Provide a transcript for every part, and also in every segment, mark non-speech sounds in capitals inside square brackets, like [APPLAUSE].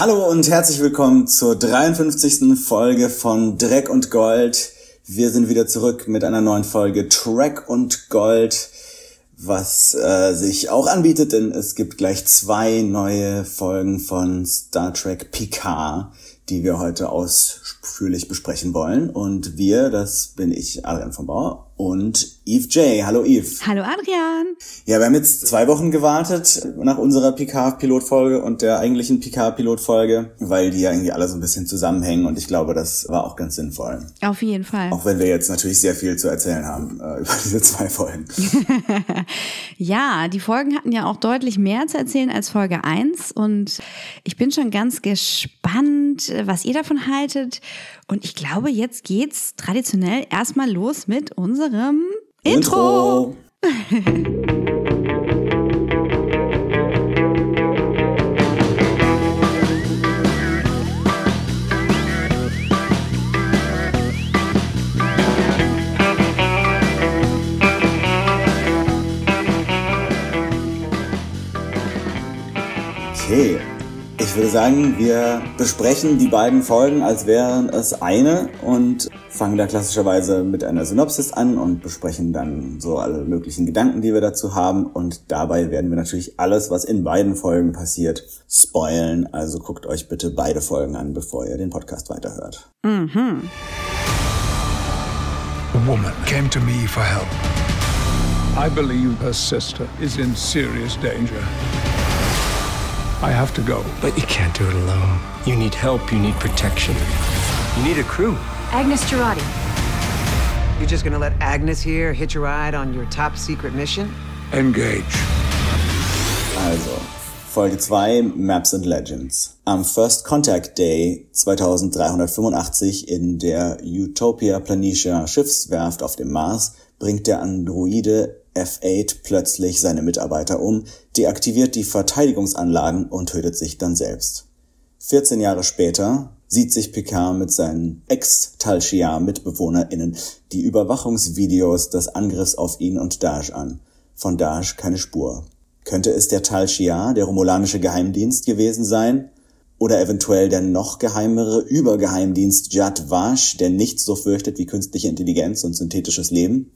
Hallo und herzlich willkommen zur 53. Folge von Dreck und Gold. Wir sind wieder zurück mit einer neuen Folge Track und Gold, was äh, sich auch anbietet, denn es gibt gleich zwei neue Folgen von Star Trek Picard, die wir heute ausführlich besprechen wollen. Und wir, das bin ich, Adrian von Bauer und Eve J. Hallo Eve. Hallo Adrian. Ja, wir haben jetzt zwei Wochen gewartet nach unserer Picard-Pilotfolge und der eigentlichen Picard-Pilotfolge, weil die ja irgendwie alle so ein bisschen zusammenhängen und ich glaube, das war auch ganz sinnvoll. Auf jeden Fall. Auch wenn wir jetzt natürlich sehr viel zu erzählen haben äh, [LAUGHS] über diese zwei Folgen. [LAUGHS] ja, die Folgen hatten ja auch deutlich mehr zu erzählen als Folge 1 und ich bin schon ganz gespannt, was ihr davon haltet. Und ich glaube, jetzt geht's traditionell erstmal los mit unserem Intro. Intro. Ich würde sagen, wir besprechen die beiden Folgen, als wären es eine und fangen da klassischerweise mit einer Synopsis an und besprechen dann so alle möglichen Gedanken, die wir dazu haben. Und dabei werden wir natürlich alles, was in beiden Folgen passiert, spoilen. Also guckt euch bitte beide Folgen an, bevor ihr den Podcast weiterhört. Mhm. A woman came to me for help. I believe her sister is in serious danger. I have to go. But you can't do it alone. You need help, you need protection. You need a crew. Agnes Girardi. You're just gonna let Agnes here hitch a ride on your top secret mission? Engage. Also, Folge 2, Maps and Legends. Am First Contact Day 2385 in der Utopia Planitia Schiffswerft auf dem Mars bringt der Androide F8 plötzlich seine Mitarbeiter um, deaktiviert die Verteidigungsanlagen und tötet sich dann selbst. 14 Jahre später sieht sich Picard mit seinen Ex-Tal-Shiar-MitbewohnerInnen die Überwachungsvideos des Angriffs auf ihn und Dash an. Von Dash keine Spur. Könnte es der Tal der romulanische Geheimdienst gewesen sein? Oder eventuell der noch geheimere Übergeheimdienst Jad Vash, der nichts so fürchtet wie künstliche Intelligenz und synthetisches Leben?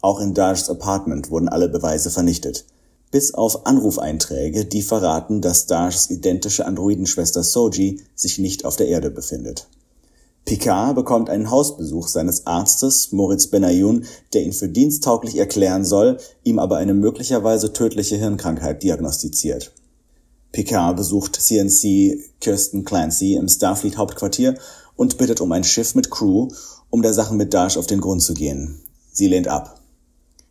Auch in Dashs Apartment wurden alle Beweise vernichtet. Bis auf Anrufeinträge, die verraten, dass Dashs identische Androidenschwester Soji sich nicht auf der Erde befindet. Picard bekommt einen Hausbesuch seines Arztes Moritz Benayoun, der ihn für diensttauglich erklären soll, ihm aber eine möglicherweise tödliche Hirnkrankheit diagnostiziert. Picard besucht CNC Kirsten Clancy im Starfleet Hauptquartier und bittet um ein Schiff mit Crew, um der Sache mit Dash auf den Grund zu gehen. Sie lehnt ab.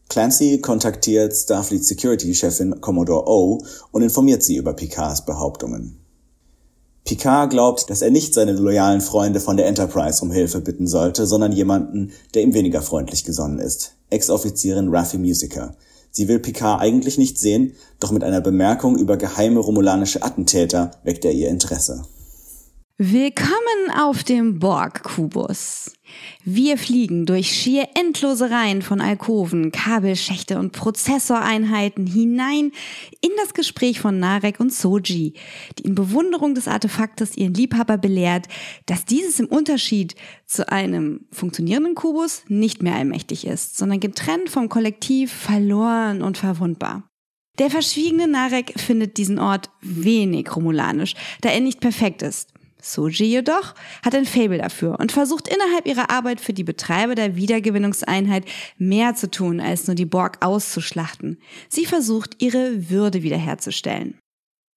Clancy kontaktiert Starfleet Security-Chefin Commodore O und informiert sie über Picards Behauptungen. Picard glaubt, dass er nicht seine loyalen Freunde von der Enterprise um Hilfe bitten sollte, sondern jemanden, der ihm weniger freundlich gesonnen ist. Ex-Offizierin Raffi Musiker. Sie will Picard eigentlich nicht sehen, doch mit einer Bemerkung über geheime romulanische Attentäter weckt er ihr Interesse. Willkommen auf dem Borg-Kubus. Wir fliegen durch schier endlose Reihen von Alkoven, Kabelschächte und Prozessoreinheiten hinein in das Gespräch von Narek und Soji, die in Bewunderung des Artefaktes ihren Liebhaber belehrt, dass dieses im Unterschied zu einem funktionierenden Kubus nicht mehr allmächtig ist, sondern getrennt vom Kollektiv, verloren und verwundbar. Der verschwiegene Narek findet diesen Ort wenig romulanisch, da er nicht perfekt ist. Soji jedoch hat ein Fable dafür und versucht innerhalb ihrer Arbeit für die Betreiber der Wiedergewinnungseinheit mehr zu tun, als nur die Borg auszuschlachten. Sie versucht, ihre Würde wiederherzustellen.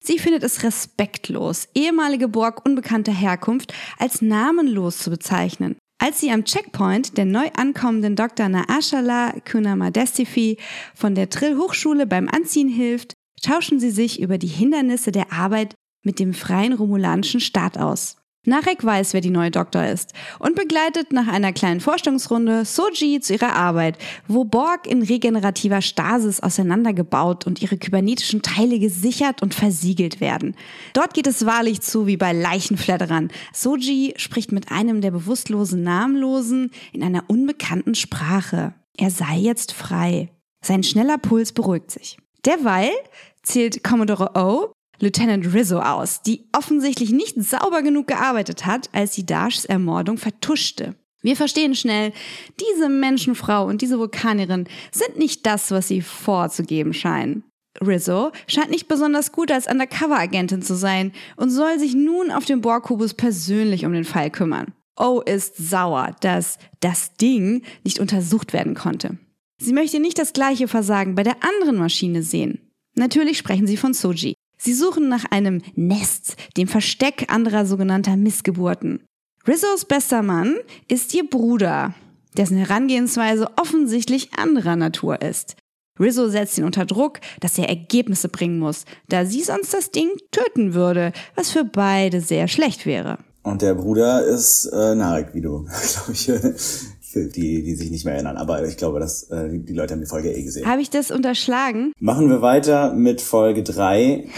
Sie findet es respektlos, ehemalige Borg unbekannter Herkunft als namenlos zu bezeichnen. Als sie am Checkpoint der neu ankommenden Dr. Naashala Kunamadestifi von der Trill Hochschule beim Anziehen hilft, tauschen sie sich über die Hindernisse der Arbeit mit dem freien romulanischen Staat aus. Narek weiß, wer die neue Doktor ist und begleitet nach einer kleinen Vorstellungsrunde Soji zu ihrer Arbeit, wo Borg in regenerativer Stasis auseinandergebaut und ihre kybernetischen Teile gesichert und versiegelt werden. Dort geht es wahrlich zu wie bei Leichenfledderern. Soji spricht mit einem der bewusstlosen Namenlosen in einer unbekannten Sprache. Er sei jetzt frei. Sein schneller Puls beruhigt sich. Derweil zählt Commodore O Lieutenant Rizzo aus, die offensichtlich nicht sauber genug gearbeitet hat, als sie Dashs Ermordung vertuschte. Wir verstehen schnell, diese Menschenfrau und diese Vulkanierin sind nicht das, was sie vorzugeben scheinen. Rizzo scheint nicht besonders gut als Undercover-Agentin zu sein und soll sich nun auf dem Borg-Kubus persönlich um den Fall kümmern. O ist sauer, dass das Ding nicht untersucht werden konnte. Sie möchte nicht das gleiche Versagen bei der anderen Maschine sehen. Natürlich sprechen sie von Soji. Sie suchen nach einem Nest, dem Versteck anderer sogenannter Missgeburten. Rizzos bester Mann ist ihr Bruder, dessen Herangehensweise offensichtlich anderer Natur ist. Rizzo setzt ihn unter Druck, dass er Ergebnisse bringen muss, da sie sonst das Ding töten würde, was für beide sehr schlecht wäre. Und der Bruder ist äh, Narek, wie du, [LAUGHS] glaube ich, die, die sich nicht mehr erinnern. Aber ich glaube, dass äh, die Leute haben die Folge eh gesehen. Habe ich das unterschlagen? Machen wir weiter mit Folge 3.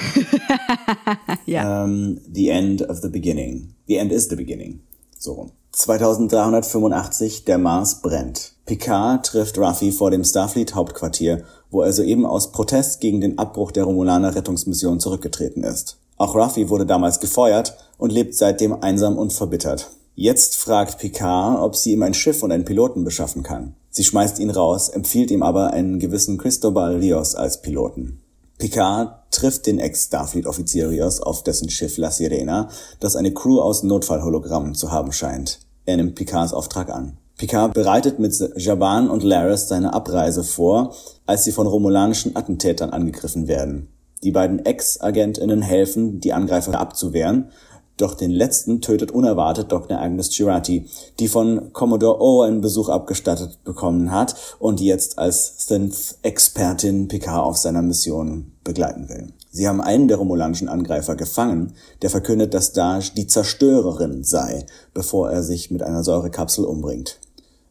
[LAUGHS] ja. Ähm, the End of the Beginning. The End is the Beginning. So rum. 2385, der Mars brennt. Picard trifft Ruffy vor dem Starfleet-Hauptquartier, wo er soeben aus Protest gegen den Abbruch der Romulaner Rettungsmission zurückgetreten ist. Auch Ruffy wurde damals gefeuert und lebt seitdem einsam und verbittert. Jetzt fragt Picard, ob sie ihm ein Schiff und einen Piloten beschaffen kann. Sie schmeißt ihn raus, empfiehlt ihm aber einen gewissen Cristobal Rios als Piloten. Picard trifft den Ex-Starfleet-Offizier Rios auf dessen Schiff La Sirena, das eine Crew aus Notfallhologrammen zu haben scheint. Er nimmt Picards Auftrag an. Picard bereitet mit Jaban und Laris seine Abreise vor, als sie von romulanischen Attentätern angegriffen werden. Die beiden Ex-AgentInnen helfen, die Angreifer abzuwehren, doch den letzten tötet unerwartet Dr. Agnes Girati, die von Commodore O einen Besuch abgestattet bekommen hat und die jetzt als Synth-Expertin Picard auf seiner Mission begleiten will. Sie haben einen der romulanischen Angreifer gefangen, der verkündet, dass Dash die Zerstörerin sei, bevor er sich mit einer Säurekapsel umbringt.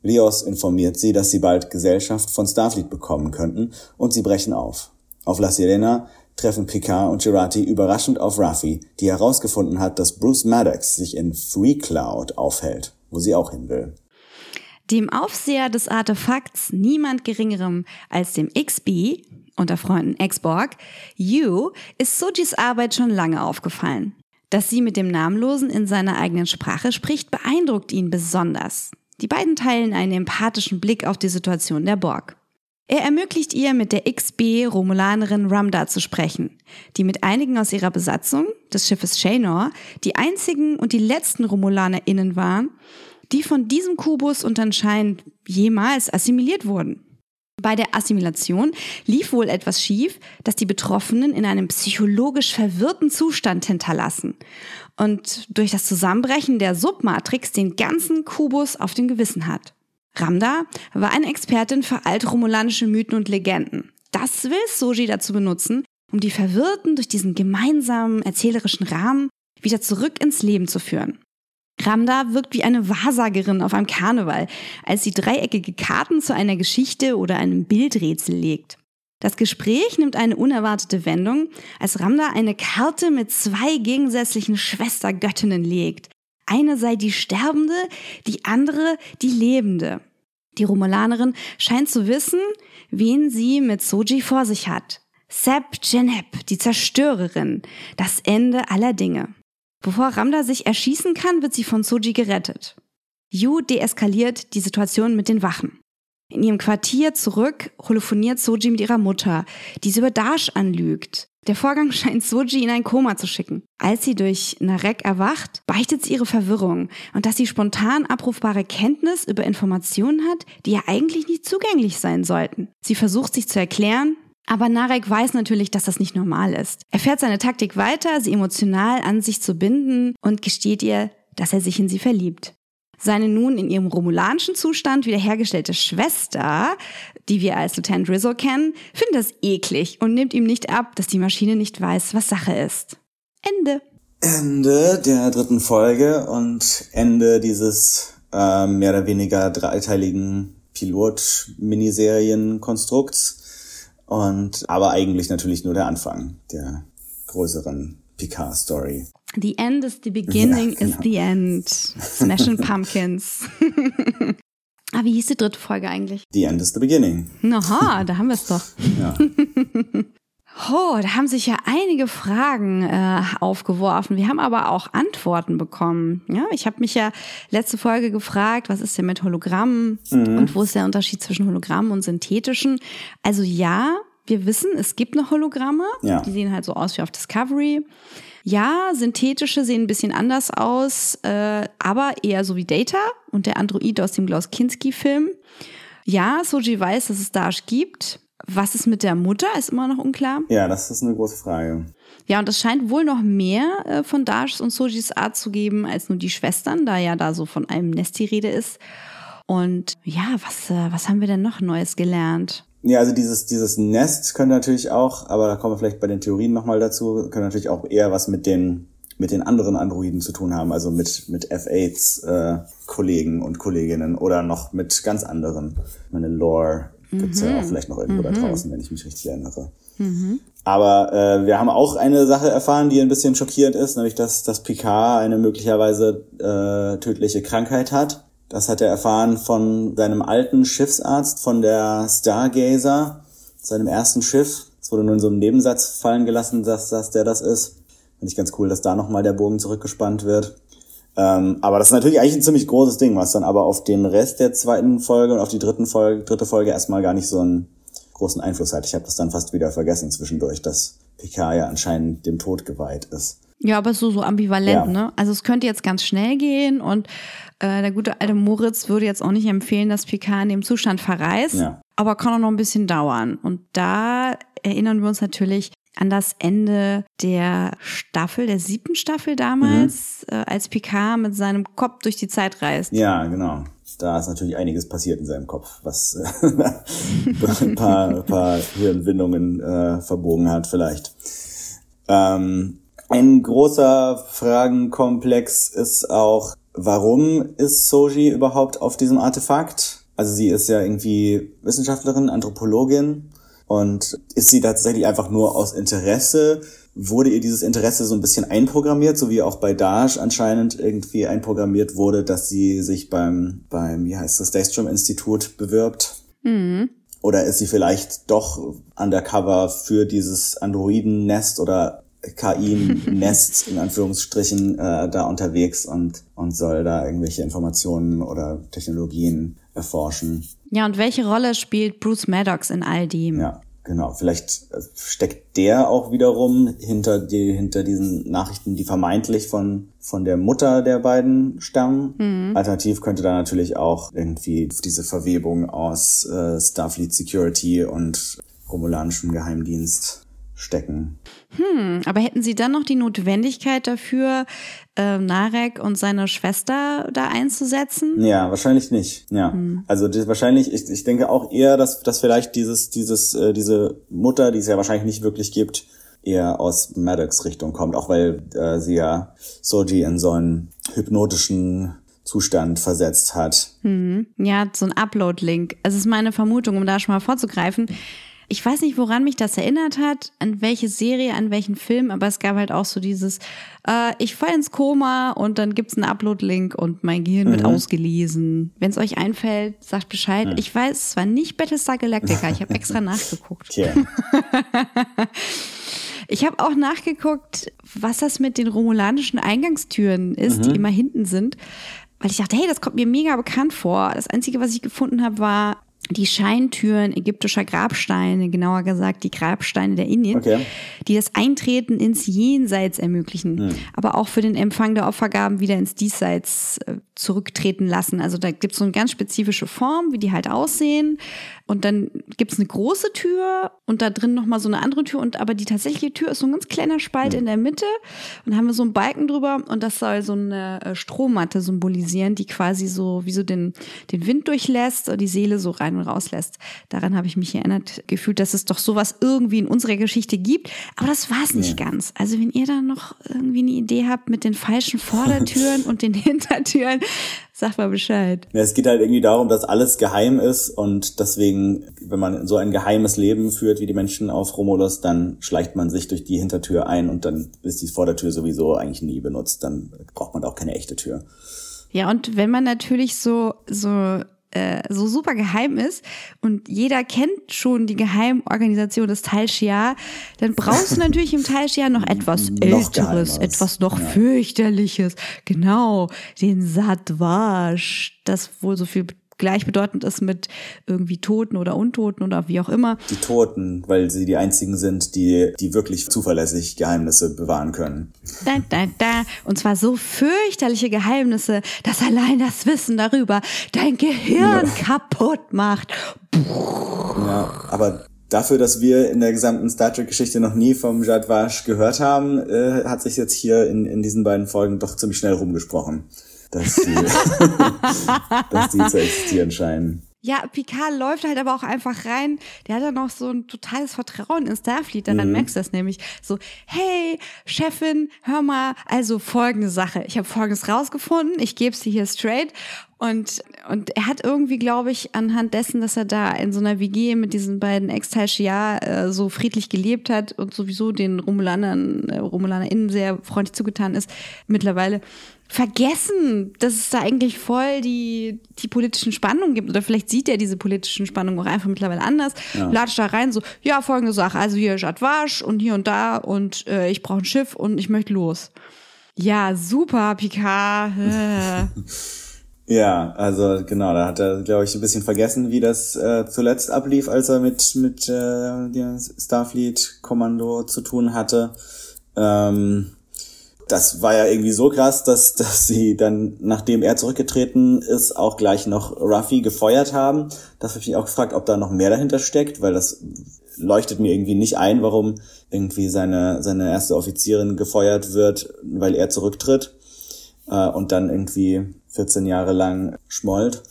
Rios informiert sie, dass sie bald Gesellschaft von Starfleet bekommen könnten und sie brechen auf. Auf La Sirena treffen Picard und Girati überraschend auf Ruffy, die herausgefunden hat, dass Bruce Maddox sich in Free Cloud aufhält, wo sie auch hin will. Dem Aufseher des Artefakts niemand geringerem als dem XB, unter Freunden Exborg, Yu, ist Sojis Arbeit schon lange aufgefallen. Dass sie mit dem Namenlosen in seiner eigenen Sprache spricht, beeindruckt ihn besonders. Die beiden teilen einen empathischen Blick auf die Situation der Borg. Er ermöglicht ihr, mit der XB-Romulanerin Ramda zu sprechen, die mit einigen aus ihrer Besatzung des Schiffes Shanor die einzigen und die letzten RomulanerInnen waren, die von diesem Kubus und anscheinend jemals assimiliert wurden. Bei der Assimilation lief wohl etwas schief, das die Betroffenen in einem psychologisch verwirrten Zustand hinterlassen und durch das Zusammenbrechen der Submatrix den ganzen Kubus auf dem Gewissen hat. Ramda war eine Expertin für altromulanische Mythen und Legenden. Das will Soji dazu benutzen, um die Verwirrten durch diesen gemeinsamen erzählerischen Rahmen wieder zurück ins Leben zu führen. Ramda wirkt wie eine Wahrsagerin auf einem Karneval, als sie dreieckige Karten zu einer Geschichte oder einem Bildrätsel legt. Das Gespräch nimmt eine unerwartete Wendung, als Ramda eine Karte mit zwei gegensätzlichen Schwestergöttinnen legt. Eine sei die Sterbende, die andere die Lebende. Die Romulanerin scheint zu wissen, wen sie mit Soji vor sich hat. Seb Genep, die Zerstörerin, das Ende aller Dinge. Bevor Ramda sich erschießen kann, wird sie von Soji gerettet. Yu deeskaliert die Situation mit den Wachen. In ihrem Quartier zurück holophoniert Soji mit ihrer Mutter, die sie über Dash anlügt. Der Vorgang [LAUGHS] scheint Soji in ein Koma zu schicken. Als sie durch Narek erwacht, beichtet sie ihre Verwirrung und dass sie spontan abrufbare Kenntnis über Informationen hat, die ja eigentlich nicht zugänglich sein sollten. Sie versucht sich zu erklären, aber Narek weiß natürlich, dass das nicht normal ist. Er fährt seine Taktik weiter, sie emotional an sich zu binden und gesteht ihr, dass er sich in sie verliebt. Seine nun in ihrem romulanischen Zustand wiederhergestellte Schwester, die wir als Lieutenant Rizzo kennen, findet das eklig und nimmt ihm nicht ab, dass die Maschine nicht weiß, was Sache ist. Ende. Ende der dritten Folge und Ende dieses äh, mehr oder weniger dreiteiligen Pilot-Miniserienkonstrukts. Und aber eigentlich natürlich nur der Anfang der größeren Picard-Story. The end is the beginning Ja, is the end. Smashing [LAUGHS] Pumpkins. [LAUGHS] ah, wie hieß die dritte Folge eigentlich? The end is the beginning. Aha, da haben wir es doch. Ja. [LAUGHS] Oh, da haben sich ja einige Fragen äh, aufgeworfen. Wir haben aber auch Antworten bekommen. Ja, ich habe mich ja letzte Folge gefragt, was ist denn mit Hologrammen mhm. und wo ist der Unterschied zwischen Hologrammen und synthetischen? Also ja, wir wissen, es gibt noch Hologramme. Ja. Die sehen halt so aus wie auf Discovery. Ja, synthetische sehen ein bisschen anders aus, äh, aber eher so wie Data und der Android aus dem Klaus Kinski-Film. Ja, Soji weiß, dass es Dash gibt. Was ist mit der Mutter, ist immer noch unklar. Ja, das ist eine große Frage. Ja, und es scheint wohl noch mehr äh, von Dashs und Sojis Art zu geben als nur die Schwestern, da ja da so von einem Nest die Rede ist. Und ja, was, äh, was haben wir denn noch Neues gelernt? Ja, also dieses, dieses Nest könnte natürlich auch, aber da kommen wir vielleicht bei den Theorien nochmal dazu, könnte natürlich auch eher was mit den, mit den anderen Androiden zu tun haben, also mit, mit F8s äh, Kollegen und Kolleginnen oder noch mit ganz anderen. Meine Lore gibt's mhm. ja auch vielleicht noch irgendwo mhm. da draußen, wenn ich mich richtig erinnere. Mhm. Aber äh, wir haben auch eine Sache erfahren, die ein bisschen schockierend ist, nämlich dass, dass Picard eine möglicherweise äh, tödliche Krankheit hat. Das hat er erfahren von seinem alten Schiffsarzt, von der Stargazer, seinem ersten Schiff. Es wurde nur in so einem Nebensatz fallen gelassen, dass, dass der das ist. Finde ich ganz cool, dass da nochmal der Bogen zurückgespannt wird. Ähm, aber das ist natürlich eigentlich ein ziemlich großes Ding, was dann aber auf den Rest der zweiten Folge und auf die dritten Folge, dritte Folge erstmal gar nicht so einen großen Einfluss hat. Ich habe das dann fast wieder vergessen zwischendurch, dass Picard ja anscheinend dem Tod geweiht ist. Ja, aber so, so ambivalent, ja. ne? Also es könnte jetzt ganz schnell gehen und äh, der gute alte Moritz würde jetzt auch nicht empfehlen, dass Picard in dem Zustand verreist, ja. aber kann auch noch ein bisschen dauern. Und da erinnern wir uns natürlich an das Ende der Staffel, der siebten Staffel damals, mhm. äh, als Picard mit seinem Kopf durch die Zeit reist. Ja, genau. Da ist natürlich einiges passiert in seinem Kopf, was äh, [LAUGHS] ein paar, paar Hirnwindungen äh, verbogen hat vielleicht. Ähm, ein großer Fragenkomplex ist auch, warum ist Soji überhaupt auf diesem Artefakt? Also sie ist ja irgendwie Wissenschaftlerin, Anthropologin und ist sie tatsächlich einfach nur aus Interesse? Wurde ihr dieses Interesse so ein bisschen einprogrammiert, so wie auch bei Dash anscheinend irgendwie einprogrammiert wurde, dass sie sich beim, beim, wie heißt das, Daystrom Institut bewirbt? Mhm. Oder ist sie vielleicht doch undercover für dieses Androiden-Nest oder KI-Nest in Anführungsstrichen äh, da unterwegs und, und soll da irgendwelche Informationen oder Technologien erforschen. Ja, und welche Rolle spielt Bruce Maddox in all dem? Ja, genau. Vielleicht äh, steckt der auch wiederum hinter, die, hinter diesen Nachrichten, die vermeintlich von, von der Mutter der beiden stammen. Mhm. Alternativ könnte da natürlich auch irgendwie diese Verwebung aus äh, Starfleet Security und romulanischem Geheimdienst stecken. Hm, aber hätten Sie dann noch die Notwendigkeit dafür, äh, Narek und seine Schwester da einzusetzen? Ja, wahrscheinlich nicht. Ja, hm. also das, wahrscheinlich. Ich, ich denke auch eher, dass, dass vielleicht dieses, dieses, äh, diese Mutter, die es ja wahrscheinlich nicht wirklich gibt, eher aus Maddox Richtung kommt, auch weil äh, sie ja Soji in so einen hypnotischen Zustand versetzt hat. Hm. Ja, so ein Upload-Link. Es ist meine Vermutung, um da schon mal vorzugreifen ich weiß nicht, woran mich das erinnert hat, an welche Serie, an welchen Film, aber es gab halt auch so dieses, äh, ich fall ins Koma und dann gibt's einen Upload-Link und mein Gehirn mhm. wird ausgelesen. Wenn es euch einfällt, sagt Bescheid. Mhm. Ich weiß, es war nicht Battlestar Galactica, ich habe extra [LAUGHS] nachgeguckt. Okay. [LAUGHS] Ich habe auch nachgeguckt, was das mit den romulanischen Eingangstüren ist, mhm. die immer hinten sind. Weil ich dachte, hey, das kommt mir mega bekannt vor. Das Einzige, was ich gefunden habe, war die Scheintüren ägyptischer Grabsteine, genauer gesagt die Grabsteine der Indien, okay. die das Eintreten ins Jenseits ermöglichen, hm. aber auch für den Empfang der Opfergaben wieder ins Diesseits äh, zurücktreten lassen. Also da gibt es so eine ganz spezifische Form, wie die halt aussehen. Und dann gibt es eine große Tür und da drin nochmal so eine andere Tür. Und aber die tatsächliche Tür ist so ein ganz kleiner Spalt mhm. in der Mitte. Und haben wir so einen Balken drüber und das soll so eine äh, Strommatte symbolisieren, die quasi so wie so den, den Wind durchlässt und die Seele so rein und raus lässt. Daran habe ich mich erinnert, gefühlt, dass es doch sowas irgendwie in unserer Geschichte gibt. Aber das war es nicht ja. ganz. Also wenn ihr da noch irgendwie eine Idee habt mit den falschen Vordertüren [LAUGHS] und den Hintertüren, Sag mal Bescheid. Ja, es geht halt irgendwie darum, dass alles geheim ist und deswegen, wenn man so ein geheimes Leben führt wie die Menschen auf Romulus, dann schleicht man sich durch die Hintertür ein und dann ist die Vordertür sowieso eigentlich nie benutzt. Dann braucht man auch keine echte Tür. Ja, und wenn man natürlich so, so äh, so super geheim ist und jeder kennt schon die Geheimorganisation des Tal Shia, dann brauchst du [LAUGHS] natürlich im Tal Shia noch etwas Noch Älteres, etwas noch fürchterliches. Genau, den Satwasch, das wohl so viel gleichbedeutend ist mit irgendwie Toten oder Untoten oder wie auch immer. Die Toten, weil sie die einzigen sind, die, die wirklich zuverlässig Geheimnisse bewahren können. Da, da, da. Und zwar so fürchterliche Geheimnisse, dass allein das Wissen darüber dein Gehirn kaputt macht. Ja, aber dafür, dass wir in der gesamten Star Trek-Geschichte noch nie vom Jadwash gehört haben, äh, hat sich jetzt hier in, in diesen beiden Folgen doch ziemlich schnell rumgesprochen, dass die, [LAUGHS] dass die zu existieren scheinen. Ja, Picard läuft halt aber auch einfach rein. Der hat dann noch so ein totales Vertrauen in Starfleet. Dann, dann merkst du das nämlich so, hey, Chefin, hör mal, also folgende Sache. Ich habe folgendes rausgefunden, ich gebe dir hier straight. Und, und er hat irgendwie, glaube ich, anhand dessen, dass er da in so einer WG mit diesen beiden Ex-Talshia äh, so friedlich gelebt hat und sowieso den Romulanern, äh, RomulanerInnen sehr freundlich zugetan ist, mittlerweile vergessen, dass es da eigentlich voll die, die politischen Spannungen gibt. Oder vielleicht sieht er diese politischen Spannungen auch einfach mittlerweile anders. Ja. Latscht da rein, so, ja, folgende Sache, also hier Jadwasch und hier und da und äh, ich brauche ein Schiff und ich möchte los. Ja, super, Picard. [LAUGHS] Ja, also genau, da hat er, glaube ich, ein bisschen vergessen, wie das äh, zuletzt ablief, als er mit, mit äh, dem Starfleet-Kommando zu tun hatte. Ähm, das war ja irgendwie so krass, dass, dass sie dann, nachdem er zurückgetreten ist, auch gleich noch Ruffy gefeuert haben. Das habe ich mich auch gefragt, ob da noch mehr dahinter steckt, weil das leuchtet mir irgendwie nicht ein, warum irgendwie seine, seine erste Offizierin gefeuert wird, weil er zurücktritt äh, und dann irgendwie 14 Jahre lang schmollt.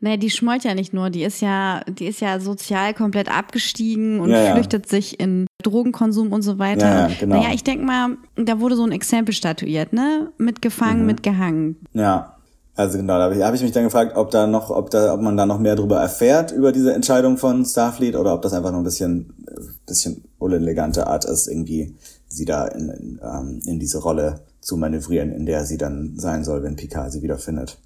Nee, die schmollt ja nicht nur, die ist ja, die ist ja sozial komplett abgestiegen und Ja, ja. flüchtet sich in Drogenkonsum und so weiter. Ja, genau. Naja, ich denk mal, da wurde so ein Exempel statuiert, ne? Mitgefangen, Mhm. mitgehangen. Ja, also genau, da habe ich, hab ich mich dann gefragt, ob da noch, ob da, ob man da noch mehr drüber erfährt über diese Entscheidung von Starfleet oder ob das einfach nur ein bisschen, bisschen unelegante Art ist, irgendwie sie da in, in, ähm, in diese Rolle zu manövrieren, in der sie dann sein soll, wenn Picard sie wiederfindet.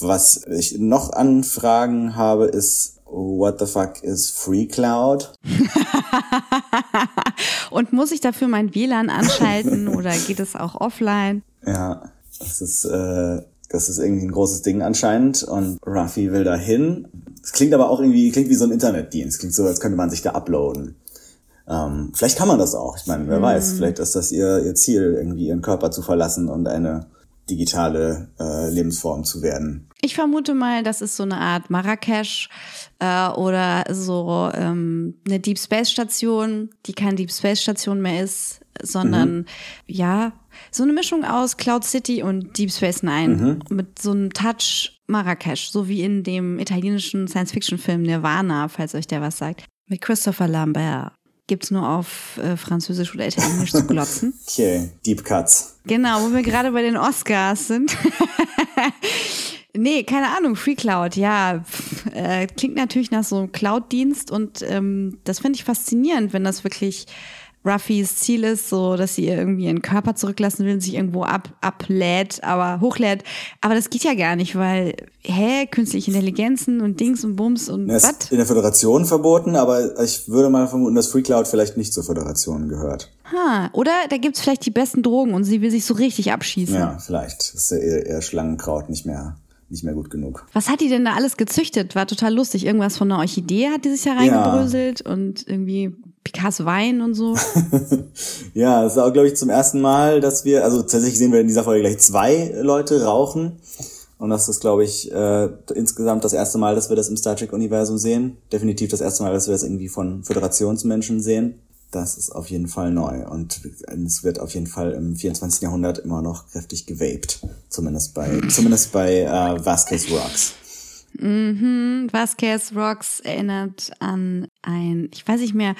Was ich noch an Fragen habe, ist, what the fuck is Free Cloud? [LAUGHS] Und muss ich dafür mein WLAN anschalten [LAUGHS] oder geht es auch offline? Ja, das ist, äh, das ist irgendwie ein großes Ding anscheinend und Ruffy will da hin. Es klingt aber auch irgendwie, klingt wie so ein Internetdienst. Klingt so, als könnte man sich da uploaden. Ähm, vielleicht kann man das auch. Ich meine, wer weiß, vielleicht ist das ihr, ihr Ziel, irgendwie ihren Körper zu verlassen und eine digitale äh, Lebensform zu werden. Ich vermute mal, das ist so eine Art Marrakesch äh, oder so ähm, eine Deep Space Station, die keine Deep Space Station mehr ist, sondern ja, so eine Mischung aus Cloud City und Deep Space Nine mit so einem Touch Marrakesch, so wie in dem italienischen Science-Fiction-Film Nirvana, falls euch der was sagt, mit Christopher Lambert. Gibt's nur auf äh, Französisch oder Italienisch zu glotzen. [LAUGHS] Okay, Deep Cuts. Genau, wo wir gerade bei den Oscars sind. [LAUGHS] nee, keine Ahnung, Free Cloud, ja. pff, Äh, klingt natürlich nach so einem Cloud-Dienst und ähm, das finde ich faszinierend, wenn das wirklich Ruffys Ziel ist, so dass sie ihr irgendwie ihren Körper zurücklassen will und sich irgendwo ab, ablädt, aber hochlädt. Aber das geht ja gar nicht, weil, hä, künstliche Intelligenzen und Dings und Bums und was? in der Föderation verboten, aber ich würde mal vermuten, dass Free Cloud vielleicht nicht zur Föderation gehört. Ha, oder da gibt's vielleicht die besten Drogen und sie will sich so richtig abschießen. Ja, vielleicht ist ja eher, eher Schlangenkraut nicht mehr, nicht mehr gut genug. Was hat die denn da alles gezüchtet? War total lustig. Irgendwas von einer Orchidee hat die sich ja reingebröselt und irgendwie Picasso Wein und so. [LAUGHS] Ja, es ist auch, glaube ich, zum ersten Mal, dass wir, also tatsächlich sehen wir in dieser Folge gleich zwei Leute rauchen. Und das ist, glaube ich, äh, insgesamt das erste Mal, dass wir das im Star Trek-Universum sehen. Definitiv das erste Mal, dass wir das irgendwie von Föderationsmenschen sehen. Das ist auf jeden Fall neu. Und es wird auf jeden Fall im 24. Jahrhundert immer noch kräftig gewaped. Zumindest bei, zumindest bei äh, Vasquez Rocks. mhm. Vasquez Rocks erinnert an ein, ich weiß nicht mehr,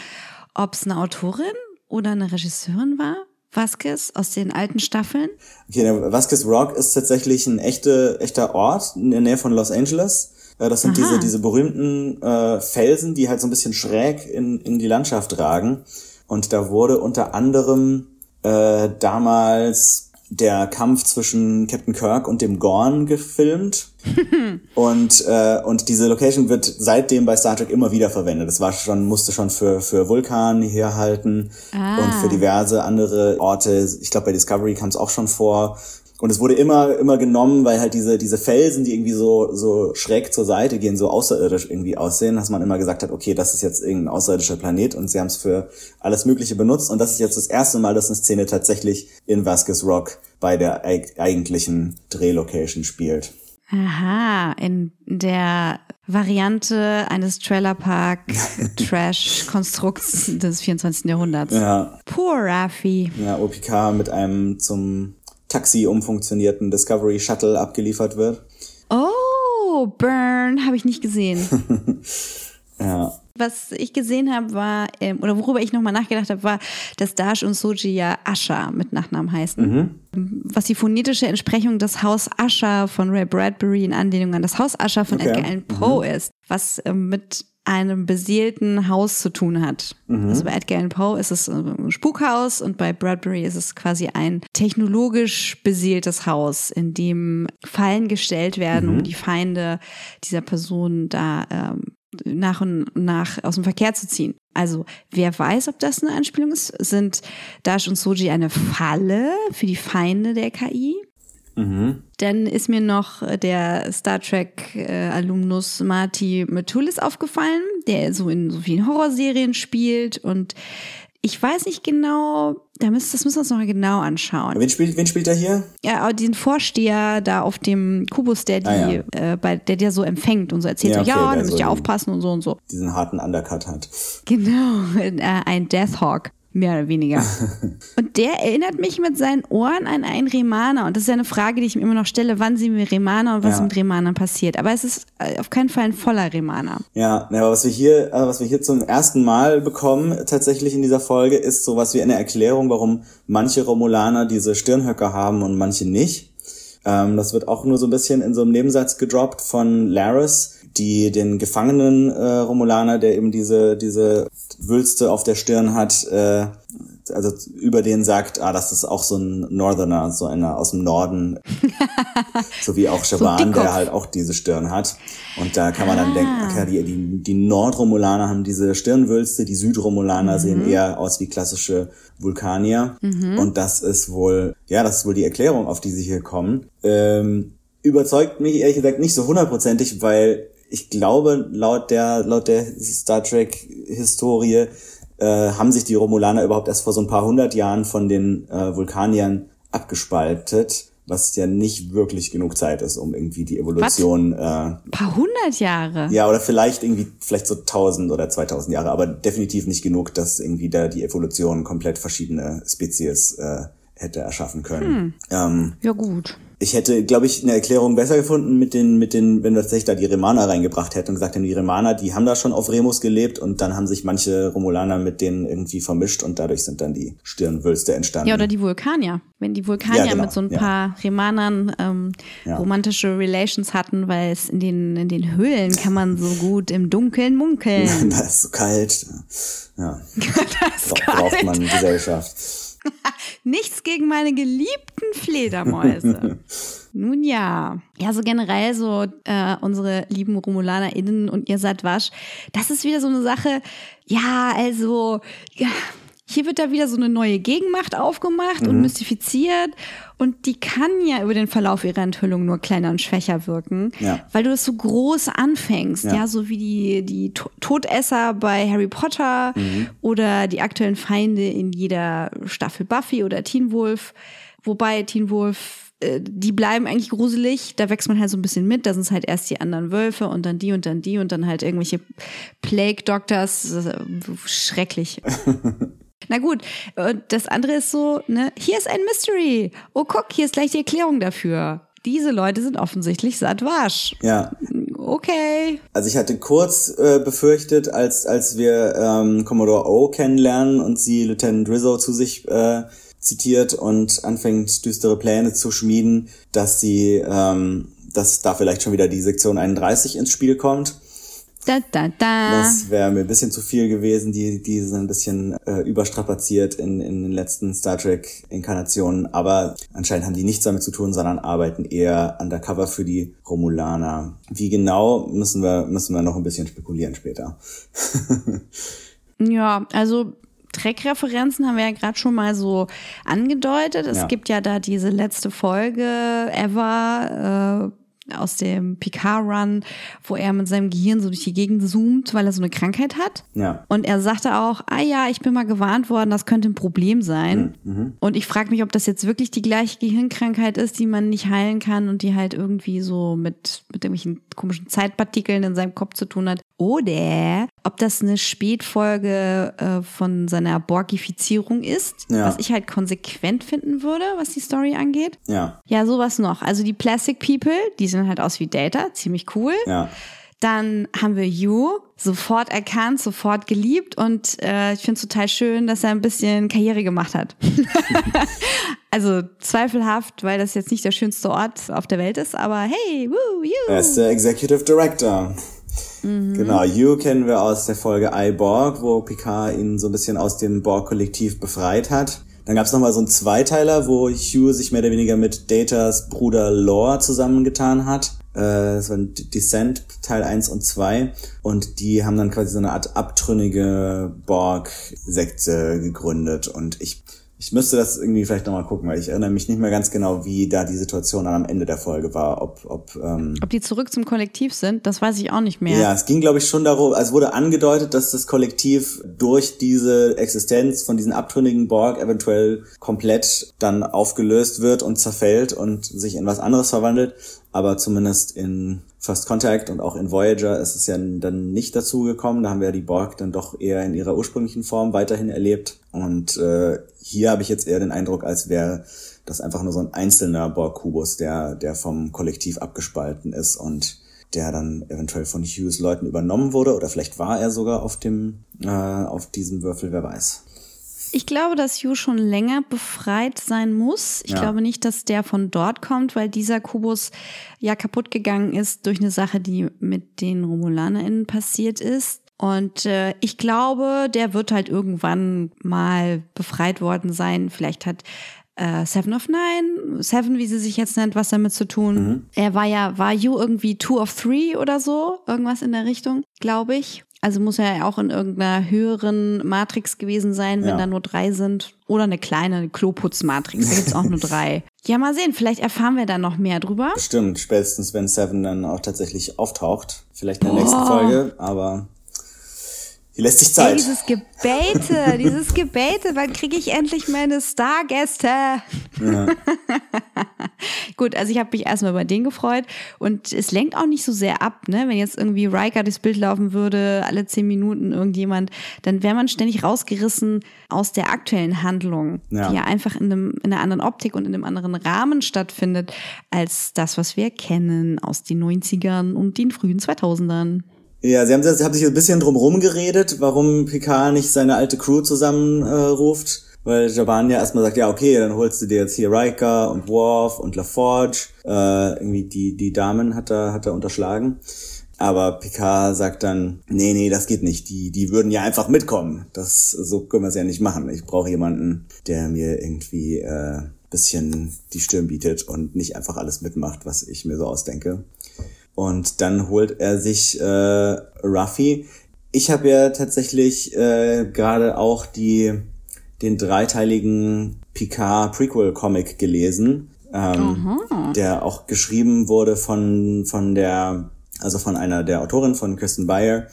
ob es eine Autorin oder eine Regisseurin war. Vasquez aus den alten Staffeln. Okay, der Vasquez Rock ist tatsächlich ein echte, echter Ort in der Nähe von Los Angeles. Äh, Das sind Aha. diese, diese berühmten äh, Felsen, die halt so ein bisschen schräg in, in die Landschaft ragen. Und da wurde unter anderem äh, damals der Kampf zwischen Captain Kirk und dem Gorn gefilmt. [LAUGHS] und, äh, und diese Location wird seitdem bei Star Trek immer wieder verwendet. Das war schon, musste schon für, für Vulkan herhalten Ah. und für diverse andere Orte. Ich glaube, bei Discovery kam es auch schon vor. Und es wurde immer, immer genommen, weil halt diese, diese Felsen, die irgendwie so, so schräg zur Seite gehen, so außerirdisch irgendwie aussehen, dass man immer gesagt hat, okay, das ist jetzt irgendein außerirdischer Planet und sie haben es für alles Mögliche benutzt. Und das ist jetzt das erste Mal, dass eine Szene tatsächlich in Vasquez Rock bei der eig eigentlichen Drehlocation spielt. Aha, in der Variante eines Trailerpark [LAUGHS] Trash Konstrukts des 24. Jahrhunderts. Ja, Poor Raffi. ja, OPK mit einem zum Taxi umfunktionierten Discovery Shuttle abgeliefert wird. Oh, Burn, habe ich nicht gesehen. [LAUGHS] Ja, Was ich gesehen habe, war, ähm, oder worüber ich nochmal nachgedacht habe, war, dass Dash und Soji ja Asha mit Nachnamen heißen. Was die phonetische Entsprechung des Haus Asha von Ray Bradbury in Anlehnung an das Haus Asha von Okay. Edgar Allan Poe ist, was ähm, mit einem beseelten Haus zu tun hat. Also bei Edgar Allan Poe ist es äh, ein Spukhaus und bei Bradbury ist es quasi ein technologisch beseeltes Haus, in dem Fallen gestellt werden, um die Feinde dieser Person da ähm, nach und nach aus dem Verkehr zu ziehen. Also, wer weiß, ob das eine Anspielung ist? Sind Dash und Soji eine Falle für die Feinde der KI? Dann ist mir noch der Star Trek äh, Marty Methulis aufgefallen, der so in so vielen Horrorserien spielt und ich weiß nicht genau, da müsst, das müssen wir uns noch mal genau anschauen. wen spielt, wen spielt er hier? Ja, diesen Vorsteher da auf dem Kubus, der die, Ah, äh, bei, der dir so empfängt und so erzählt, Ja, so, okay, ja, der da müsst so ihr aufpassen und so und so. Diesen harten Undercut hat. Genau, [LAUGHS] äh, ein Deathhawk, mehr oder weniger. [LAUGHS] und der erinnert mich mit seinen Ohren an einen Remaner. Und das ist ja eine Frage, die ich mir immer noch stelle, wann sehen wir Remaner und was Ja. mit Remanern passiert. Aber es ist äh, auf keinen Fall ein voller Remaner. Ja, aber was wir hier, äh, was wir hier zum ersten Mal bekommen, tatsächlich in dieser Folge, ist sowas wie eine Erklärung, warum manche Romulaner diese Stirnhöcker haben und manche nicht. Ähm, das wird auch nur so ein bisschen in so einem Nebensatz gedroppt von Laris, die den gefangenen äh, Romulaner, der eben diese, diese Wülste auf der Stirn hat, äh, also über den sagt, ah, das ist auch so ein Northerner, so einer aus dem Norden, [LAUGHS] so wie auch Shaban, Dickkopf. der halt auch diese Stirn hat. Und da kann man dann denken, okay, die, die, die Nordromulaner haben diese Stirnwülste, die Südromulaner sehen eher aus wie klassische Vulkanier. Und das ist wohl, ja, das ist wohl die Erklärung, auf die sie hier kommen. Ähm, überzeugt mich ehrlich gesagt nicht so hundertprozentig, weil ich glaube, laut der, laut der Star Trek Historie, äh, haben sich die Romulaner überhaupt erst vor so ein paar hundert Jahren von den äh, Vulkaniern abgespaltet, was ja nicht wirklich genug Zeit ist, um irgendwie die Evolution, äh, Ein paar hundert Jahre. ja, oder vielleicht irgendwie, vielleicht so 1000 oder 2000 Jahre, aber definitiv nicht genug, dass irgendwie da die Evolution komplett verschiedene Spezies äh, hätte erschaffen können. Ähm, Ja, gut. Ich hätte, glaube ich, eine Erklärung besser gefunden mit den, mit den, wenn wir tatsächlich da die Remaner reingebracht hätten und gesagt hätten, die Remaner, die haben da schon auf Remus gelebt und dann haben sich manche Romulaner mit denen irgendwie vermischt und dadurch sind dann die Stirnwülste entstanden. Ja, oder die Vulkanier. Wenn die Vulkanier Ja, genau, mit so ein ja. paar Remanern ähm, Ja. romantische Relations hatten, weil es in den, in den Höhlen kann man so gut im Dunkeln munkeln. [LAUGHS] da ist so kalt. Ja, [LAUGHS] ist bra- braucht man Gesellschaft. [LAUGHS] Nichts gegen meine geliebten Fledermäuse. [LAUGHS] Nun ja. Ja, so generell so äh, unsere lieben RomulanerInnen und ihr Satwasch, das ist wieder so eine Sache, ja, also, ja, hier wird da wieder so eine neue Gegenmacht aufgemacht Mhm. und mystifiziert und die kann ja über den Verlauf ihrer Enthüllung nur kleiner und schwächer wirken, Ja. weil du das so groß anfängst, ja, Ja. so wie die, die To- Todesser bei Harry Potter Mhm. oder die aktuellen Feinde in jeder Staffel Buffy oder Teen Wolf, wobei Teen Wolf äh, die bleiben eigentlich gruselig, da wächst man halt so ein bisschen mit, da sind es halt erst die anderen Wölfe und dann die und dann die und dann halt irgendwelche Plague Doctors, äh, schrecklich. [LAUGHS] Na gut, und das andere ist so, ne, hier ist ein Mystery. Oh, guck, hier ist gleich die Erklärung dafür. Diese Leute sind offensichtlich Satwasch. Ja, Okay. Also ich hatte kurz äh, befürchtet, als als wir ähm, Commodore O kennenlernen und sie Lieutenant Rizzo zu sich äh, zitiert und anfängt düstere Pläne zu schmieden, dass sie, ähm, dass da vielleicht schon wieder die Sektion 31 ins Spiel kommt. Da, da, da. Das wäre mir ein bisschen zu viel gewesen. Die, die sind ein bisschen äh, überstrapaziert in, in den letzten Star Trek-Inkarnationen. Aber anscheinend haben die nichts damit zu tun, sondern arbeiten eher undercover für die Romulaner. Wie genau, müssen wir, müssen wir noch ein bisschen spekulieren später. ja, also Trek-Referenzen haben wir ja gerade schon mal so angedeutet. Es Ja. gibt ja da diese letzte Folge ever. Äh, aus dem Picard-Run, wo er mit seinem Gehirn so durch die Gegend zoomt, weil er so eine Krankheit hat. Ja. Und er sagte auch, ah ja, ich bin mal gewarnt worden, das könnte ein Problem sein. Und ich frage mich, ob das jetzt wirklich die gleiche Gehirnkrankheit ist, die man nicht heilen kann und die halt irgendwie so mit, mit irgendwelchen komischen Zeitpartikeln in seinem Kopf zu tun hat. Oder ob das eine Spätfolge äh, von seiner Borgifizierung ist, Ja. was ich halt konsequent finden würde, was die Story angeht. Ja. Ja, sowas noch. Also die Plastic People, die sehen halt aus wie Data, ziemlich cool. Ja. Dann haben wir Yu, sofort erkannt, sofort geliebt und äh, ich finde es total schön, dass er ein bisschen Karriere gemacht hat. [LAUGHS] [LAUGHS] also zweifelhaft, weil das jetzt nicht der schönste Ort auf der Welt ist, aber hey, woo, Yu. Er ist der Executive Director. Genau, Hugh kennen wir aus der Folge I, Borg, wo Picard ihn so ein bisschen aus dem Borg-Kollektiv befreit hat. Dann gab es nochmal so einen Zweiteiler, wo Hugh sich mehr oder weniger mit Datas Bruder Lore zusammengetan hat. Äh, Das war Descent Teil 1 und 2. Und die haben dann quasi so eine Art abtrünnige Borg-Sekte gegründet. Und ich, ich müsste das irgendwie vielleicht nochmal gucken, weil ich erinnere mich nicht mehr ganz genau, wie da die Situation dann am Ende der Folge war. Ob, ob ähm, Ob die zurück zum Kollektiv sind, das weiß ich auch nicht mehr. ja, es ging, glaube ich, schon darum, also wurde angedeutet, dass das Kollektiv durch diese Existenz von diesen abtrünnigen Borg eventuell komplett dann aufgelöst wird und zerfällt und sich in was anderes verwandelt. Aber zumindest in First Contact und auch in Voyager ist es ja dann nicht dazu gekommen. Da haben wir die Borg dann doch eher in ihrer ursprünglichen Form weiterhin erlebt. Und äh, hier habe ich jetzt eher den Eindruck, als wäre das einfach nur so ein einzelner Borg-Kubus, der, der vom Kollektiv abgespalten ist und der dann eventuell von Hughes Leuten übernommen wurde oder vielleicht war er sogar auf dem äh, auf diesem Würfel, wer weiß. Ich glaube, dass Yu schon länger befreit sein muss. Ich Ja. glaube nicht, dass der von dort kommt, weil dieser Kubus ja kaputt gegangen ist durch eine Sache, die mit den RomulanerInnen passiert ist. Und äh, ich glaube, der wird halt irgendwann mal befreit worden sein. Vielleicht hat äh, Seven of Nine, Seven, wie sie sich jetzt nennt, was damit zu tun. Er war ja, war Yu irgendwie Two of Three oder so, irgendwas in der Richtung, glaube ich. Also muss er ja auch in irgendeiner höheren Matrix gewesen sein, wenn Ja. da nur drei sind. Oder eine kleine eine Kloputzmatrix, da gibt's auch nur [LAUGHS] drei. Ja, mal sehen, vielleicht erfahren wir da noch mehr drüber. Bestimmt, spätestens wenn Seven dann auch tatsächlich auftaucht. Vielleicht in der nächsten Folge, aber die lässt sich Zeit. dieses Gebete, [LAUGHS] dieses Gebete, wann kriege ich endlich meine Stargäste? [LAUGHS] Gut, also ich habe mich erstmal über den gefreut und es lenkt auch nicht so sehr ab, ne? Wenn jetzt irgendwie Riker durchs Bild laufen würde, alle zehn Minuten irgendjemand, dann wäre man ständig rausgerissen aus der aktuellen Handlung, Ja. die ja einfach in, einem, in einer anderen Optik und in einem anderen Rahmen stattfindet, als das, was wir kennen aus den 90ern und den frühen 2000ern. Ja, sie haben, sie haben sich ein bisschen drum rumgeredet, warum Picard nicht seine alte Crew zusammenruft. Äh, weil Jaban ja erstmal sagt, ja, okay, dann holst du dir jetzt hier Riker und Worf und LaForge. Äh, irgendwie die, die Damen hat er, hat er unterschlagen. Aber Picard sagt dann, nee, nee, das geht nicht. Die, die würden ja einfach mitkommen. Das, so können wir es ja nicht machen. Ich brauche jemanden, der mir irgendwie äh, bisschen die Stirn bietet und nicht einfach alles mitmacht, was ich mir so ausdenke. Und dann holt er sich äh, Ruffy. Ich habe ja tatsächlich äh, gerade auch die den dreiteiligen Picard Prequel Comic gelesen, ähm, der auch geschrieben wurde von von der also von einer der Autorin von Kristen Beyer,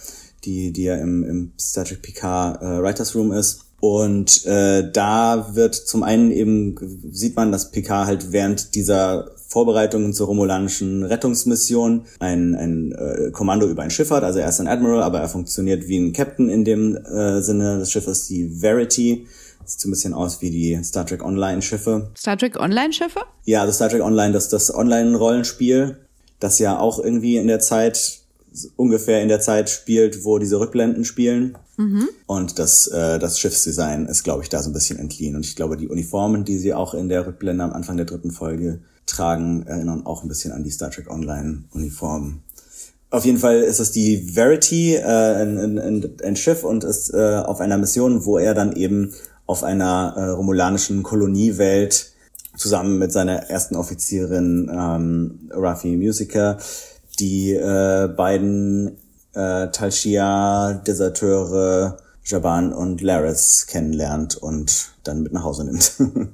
die die ja im, im Star Trek Picard äh, Writers Room ist. Und äh, da wird zum einen eben sieht man, dass Picard halt während dieser Vorbereitungen zur romulanischen Rettungsmission ein, ein äh, Kommando über ein Schiff hat. Also er ist ein Admiral, aber er funktioniert wie ein Captain in dem äh, Sinne. Das Schiff ist die Verity. Sieht so ein bisschen aus wie die Star Trek Online-Schiffe. Star Trek Online-Schiffe? Ja, also Star Trek Online, das das Online-Rollenspiel, das ja auch irgendwie in der Zeit, ungefähr in der Zeit spielt, wo diese Rückblenden spielen. Und das, äh, das Schiffsdesign ist, glaube ich, da so ein bisschen entliehen. Und ich glaube, die Uniformen, die sie auch in der Rückblende am Anfang der dritten Folge tragen, erinnern auch ein bisschen an die Star Trek Online-Uniformen. Auf jeden Fall ist es die Verity, äh, ein, ein, ein Schiff und ist äh, auf einer Mission, wo er dann eben auf einer äh, romulanischen Koloniewelt zusammen mit seiner ersten Offizierin ähm, Rafi Musica die äh, beiden äh, Talshia-Deserteure Jaban und Laris kennenlernt und dann mit nach Hause nimmt. [LAUGHS]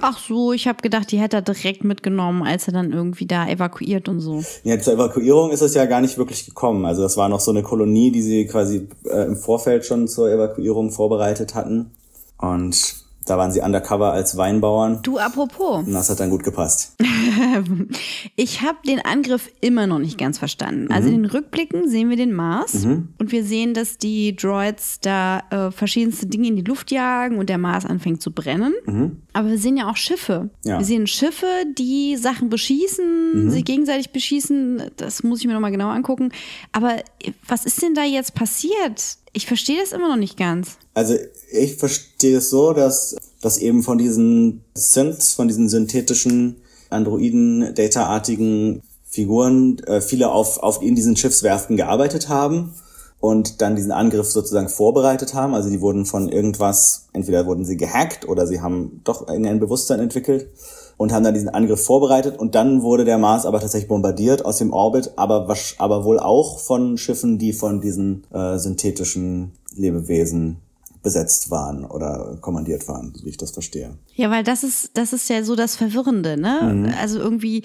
Ach so, ich habe gedacht, die hätte er direkt mitgenommen, als er dann irgendwie da evakuiert und so. Ja, zur Evakuierung ist es ja gar nicht wirklich gekommen. Also das war noch so eine Kolonie, die sie quasi äh, im Vorfeld schon zur Evakuierung vorbereitet hatten. Und da waren sie undercover als Weinbauern. Du, apropos. Und das hat dann gut gepasst. [LAUGHS] ich habe den Angriff immer noch nicht ganz verstanden. Also in den Rückblicken sehen wir den Mars Mhm. und wir sehen, dass die Droids da äh, verschiedenste Dinge in die Luft jagen und der Mars anfängt zu brennen. Aber wir sehen ja auch Schiffe. Mhm. Ja. Mhm. Wir sehen Schiffe, die Sachen beschießen, sie gegenseitig beschießen. Das muss ich mir noch mal genauer angucken. Aber äh, was ist denn da jetzt passiert? Ich verstehe das immer noch nicht ganz. Also ich verstehe es so, dass, dass eben von diesen Synths, von diesen synthetischen Androiden, Data-artigen Figuren äh, viele auf, auf in diesen Schiffswerften gearbeitet haben und dann diesen Angriff sozusagen vorbereitet haben. Also die wurden von irgendwas, entweder wurden sie gehackt oder sie haben doch irgendein Bewusstsein entwickelt und haben dann diesen Angriff vorbereitet und dann wurde der Mars aber tatsächlich bombardiert aus dem Orbit, aber, aber wohl auch von Schiffen, die von diesen äh, synthetischen Lebewesen besetzt waren oder kommandiert waren, so wie ich das verstehe. Ja, weil das ist, das ist ja so das Verwirrende, ne? Mhm. Also irgendwie,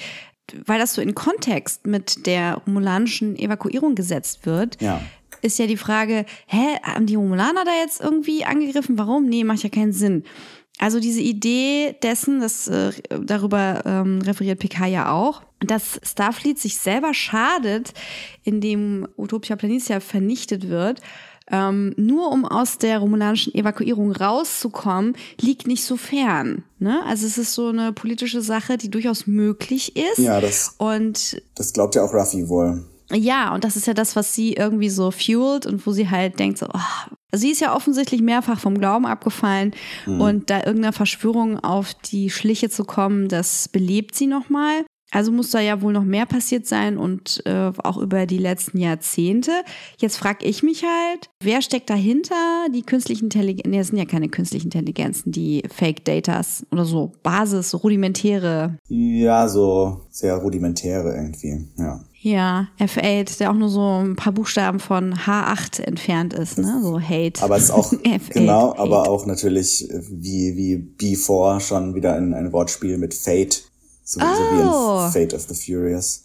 weil das so in Kontext mit der romulanischen Evakuierung gesetzt wird, Ja. ist ja die Frage, hä, haben die Romulaner da jetzt irgendwie angegriffen? Warum? Nee, macht ja keinen Sinn. Also diese Idee dessen, das äh, darüber ähm, referiert PK ja auch, dass Starfleet sich selber schadet, indem Utopia Planitia vernichtet wird, ähm, nur um aus der romulanischen Evakuierung rauszukommen, liegt nicht so fern. Ne? Also es ist so eine politische Sache, die durchaus möglich ist. Ja, das- Und Das glaubt ja auch Ruffy wohl. ja, und das ist ja das, was sie irgendwie so fuelt und wo sie halt denkt, so, oh, sie ist ja offensichtlich mehrfach vom Glauben abgefallen und da irgendeiner Verschwörung auf die Schliche zu kommen, das belebt sie nochmal. Also muss da ja wohl noch mehr passiert sein und äh, auch über die letzten Jahrzehnte. Jetzt frage ich mich halt, wer steckt dahinter? Die künstlichen Intelligenzen, nee, das sind ja keine künstlichen Intelligenzen, die Fake Datas oder so Basis, so rudimentäre Ja, so sehr rudimentäre irgendwie, ja. Ja, F8, der auch nur so ein paar Buchstaben von H8 entfernt ist, ne? So Hate. Aber es ist auch, [LAUGHS] F8, genau, Hate. aber auch natürlich äh, wie, wie B4 schon wieder ein, ein Wortspiel mit Fate. So, so wie Oh. in Fate of the Furious.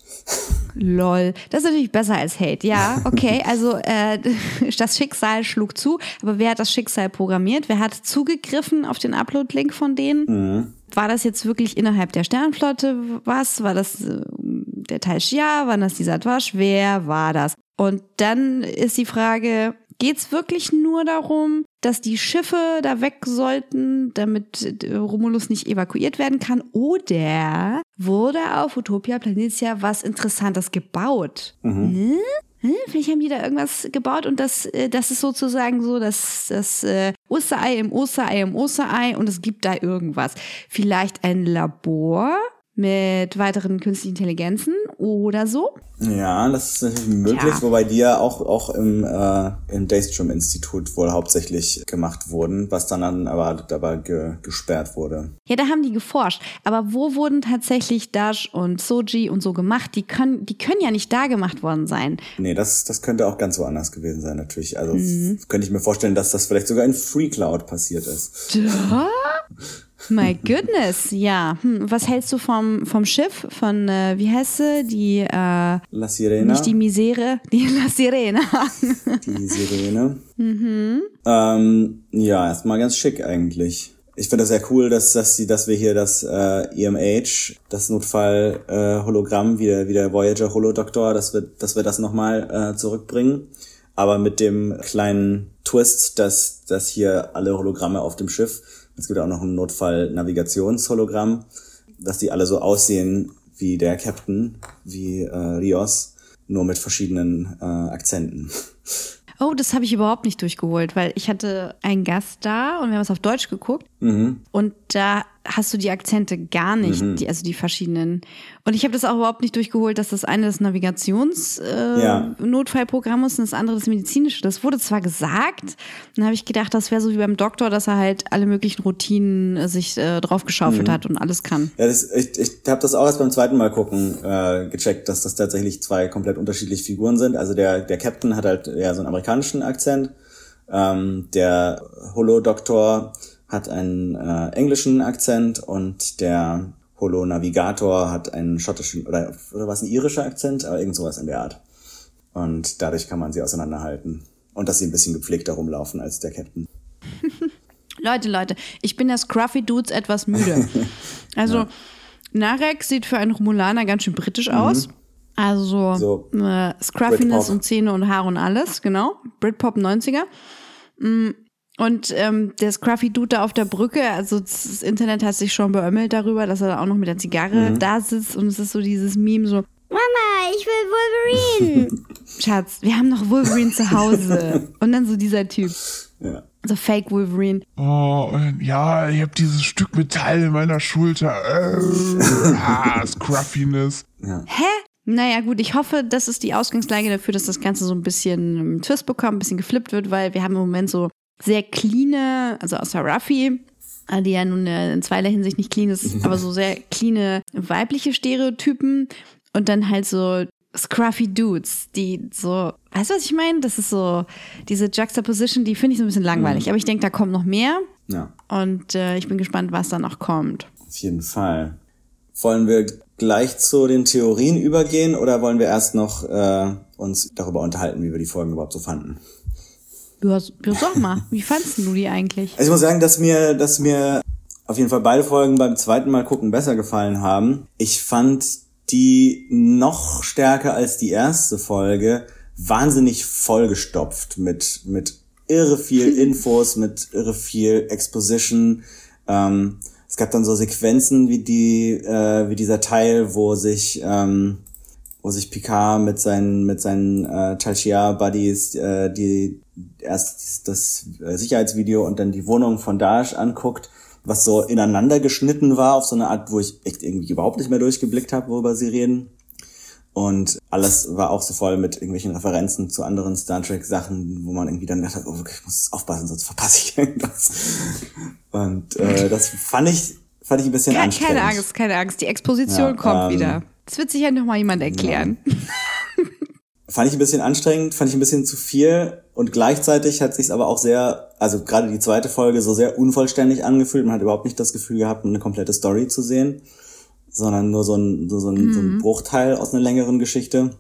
Lol. Das ist natürlich besser als Hate. Ja, [LAUGHS] okay. Also äh, [LAUGHS] das Schicksal schlug zu. Aber wer hat das Schicksal programmiert? Wer hat zugegriffen auf den Upload-Link von denen? War das jetzt wirklich innerhalb der Sternflotte was? War das äh, der Tal Shia? War das die Satwasch? Wer war das? Und dann ist die Frage, geht's wirklich nur darum, dass die Schiffe da weg sollten, damit äh, Romulus nicht evakuiert werden kann? Oder wurde auf Utopia Planitia was Interessantes gebaut? Ne? Hm, Vielleicht haben die da irgendwas gebaut und das, äh, das ist sozusagen so das, das äh, Osterei im Osterei im Osterei und es gibt da irgendwas. Vielleicht ein Labor mit weiteren künstlichen Intelligenzen oder so. Ja, das ist natürlich möglich, Tja. wobei die ja auch, auch im, äh, im Daystrom-Institut wohl hauptsächlich gemacht wurden, was dann, dann aber dabei ge gesperrt wurde. Ja, da haben die geforscht. Aber wo wurden tatsächlich Dash und Soji und so gemacht? Die können, die können ja nicht da gemacht worden sein. Nee, das, das könnte auch ganz woanders gewesen sein, natürlich. Also Mhm. könnte ich mir vorstellen, dass das vielleicht sogar in Free Cloud passiert ist. Da? [LAUGHS] My goodness, ja. Hm, was hältst du vom, vom Schiff? Von, äh, wie heißt sie? Die, äh, La Sirena. nicht die Misere, die [LAUGHS] La Sirena. Die Sirene. Ähm, ja, erstmal ganz schick eigentlich. Ich finde das sehr cool, dass, dass, sie, dass wir hier das äh, EMH, das Notfall-Hologramm, wie der, wie der Voyager Holodoktor, dass wir, dass wir das nochmal äh, zurückbringen. Aber mit dem kleinen Twist, dass, dass hier alle Hologramme auf dem Schiff, es gibt auch noch ein Notfall-Navigations-Hologramm, dass die alle so aussehen wie der Captain, wie äh, Rios, nur mit verschiedenen äh, Akzenten. Oh, das habe ich überhaupt nicht durchgeholt, weil ich hatte einen Gast da und wir haben es auf Deutsch geguckt. Und da hast du die Akzente gar nicht, Mhm. die, also die verschiedenen. Und ich habe das auch überhaupt nicht durchgeholt, dass das eine das Navigations-Notfallprogramm äh, Ja. Ist und das andere das medizinische. Das wurde zwar gesagt, dann habe ich gedacht, das wäre so wie beim Doktor, dass er halt alle möglichen Routinen äh, sich äh, draufgeschaufelt Mhm. hat und alles kann. Ja, das, ich, ich habe das auch erst beim zweiten Mal gucken äh, gecheckt, dass das tatsächlich zwei komplett unterschiedliche Figuren sind. Also der, der Captain hat halt eher so einen amerikanischen Akzent. Ähm, der Holo-Doktor hat einen äh, englischen Akzent und der Holo-Navigator hat einen schottischen, oder, oder was ein irischer Akzent, aber irgend sowas in der Art. Und dadurch kann man sie auseinanderhalten. Und dass sie ein bisschen gepflegter rumlaufen als der Captain. [LAUGHS] Leute, Leute, ich bin der Scruffy Dudes etwas müde. [LAUGHS] Also, Narek sieht für einen Romulaner ganz schön britisch aus. Also, Mhm. So äh, Scruffiness Britpop. und Zähne und Haare und alles, genau. Britpop 90er. Mm, Und ähm, der Scruffy Dude da auf der Brücke, also das Internet hat sich schon beömmelt darüber, dass er da auch noch mit der Zigarre Mhm. da sitzt und es ist so dieses Meme so, Mama, ich will Wolverine. [LAUGHS] Schatz, wir haben noch Wolverine zu Hause. Und dann so dieser Typ, Ja. so Fake Wolverine. Oh, und ja, ich habe dieses Stück Metall in meiner Schulter. Äh, [LAUGHS] ah, Scruffiness. Hä? Naja, gut, ich hoffe, das ist die Ausgangslage dafür, dass das Ganze so ein bisschen einen Twist bekommt, ein bisschen geflippt wird, weil wir haben im Moment so sehr cleane, also außer Ruffy, äh, die ja nun äh, in zweierlei Hinsicht nicht clean ist, aber so sehr cleane weibliche Stereotypen und dann halt so scruffy Dudes, die so, weißt du, was ich meine? Das ist so, diese Juxtaposition, die finde ich so ein bisschen langweilig, aber ich denke, da kommt noch mehr Ja. und äh, ich bin gespannt, was da noch kommt. Auf jeden Fall. Wollen wir gleich zu den Theorien übergehen oder wollen wir erst noch äh, uns darüber unterhalten, wie wir die Folgen überhaupt so fanden? Ja, sag mal, wie fandst du die eigentlich? Also ich muss sagen, dass mir, dass mir auf jeden Fall beide Folgen beim zweiten Mal gucken besser gefallen haben. Ich fand die noch stärker als die erste Folge wahnsinnig vollgestopft mit, mit irre viel [LAUGHS] Infos, mit irre viel Exposition. Ähm, es gab dann so Sequenzen wie die, äh, wie dieser Teil, wo sich, ähm, wo sich Picard mit seinen mit seinen äh, Talchia Buddies äh, die erst das äh, Sicherheitsvideo und dann die Wohnung von Daesh anguckt, was so ineinander geschnitten war auf so eine Art, wo ich echt irgendwie überhaupt nicht mehr durchgeblickt habe, worüber sie reden. Und alles war auch so voll mit irgendwelchen Referenzen zu anderen Star Trek Sachen, wo man irgendwie dann dachte, oh, ich muss aufpassen, sonst verpasse ich irgendwas. Und äh, [LAUGHS] das fand ich fand ich ein bisschen Keine, anstrengend. keine Angst, keine Angst. Die Exposition Ja, kommt ähm, wieder. Das wird sicher noch mal jemand erklären. [LAUGHS] fand ich ein bisschen anstrengend, fand ich ein bisschen zu viel und gleichzeitig hat sich's aber auch sehr, also gerade die zweite Folge so sehr unvollständig angefühlt. Man hat überhaupt nicht das Gefühl gehabt, eine komplette Story zu sehen, sondern nur so ein, so, so ein, so ein Bruchteil aus einer längeren Geschichte.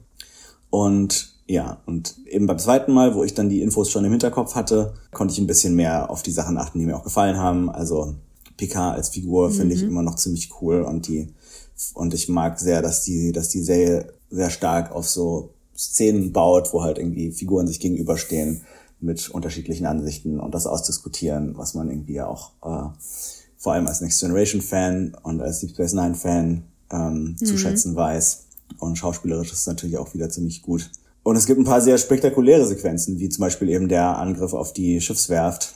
Und ja, und eben beim zweiten Mal, wo ich dann die Infos schon im Hinterkopf hatte, konnte ich ein bisschen mehr auf die Sachen achten, die mir auch gefallen haben. Also Picard als Figur finde ich immer noch ziemlich cool und die und ich mag sehr, dass die, dass die Serie sehr stark auf so Szenen baut, wo halt irgendwie Figuren sich gegenüberstehen mit unterschiedlichen Ansichten und das ausdiskutieren, was man irgendwie auch äh, vor allem als Next Generation Fan und als Deep Space Nine Fan ähm, zu schätzen weiß. Und schauspielerisch ist es natürlich auch wieder ziemlich gut. Und es gibt ein paar sehr spektakuläre Sequenzen, wie zum Beispiel eben der Angriff auf die Schiffswerft,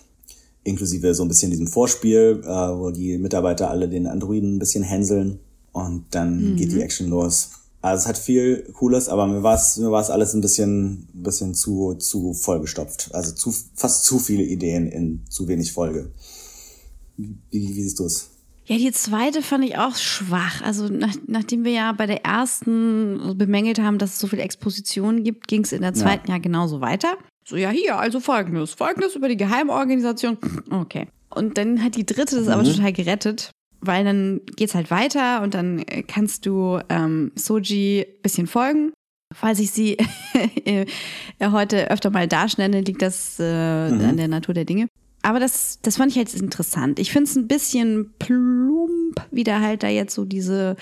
inklusive so ein bisschen diesem Vorspiel, äh, wo die Mitarbeiter alle den Androiden ein bisschen hänseln und dann geht die Action los. Also es hat viel Cooles, aber mir war es mir war's alles ein bisschen ein bisschen zu zu vollgestopft. Also zu fast zu viele Ideen in zu wenig Folge. Wie, wie siehst du es? Ja, die zweite fand ich auch schwach. Also nach, nachdem wir ja bei der ersten bemängelt haben, dass es so viel Exposition gibt, ging es in der zweiten ja. genauso weiter. So, ja, hier, also folgendes. Folgendes über die Geheimorganisation. Okay. Und dann hat die dritte das aber total gerettet, weil dann geht's halt weiter und dann äh, kannst du ähm, Soji bisschen folgen. Falls ich sie [LAUGHS] äh, heute öfter mal darstelle, liegt das äh, an der Natur der Dinge. Aber das, das fand ich jetzt interessant. Ich finde es ein bisschen plump, wie da halt da jetzt so diese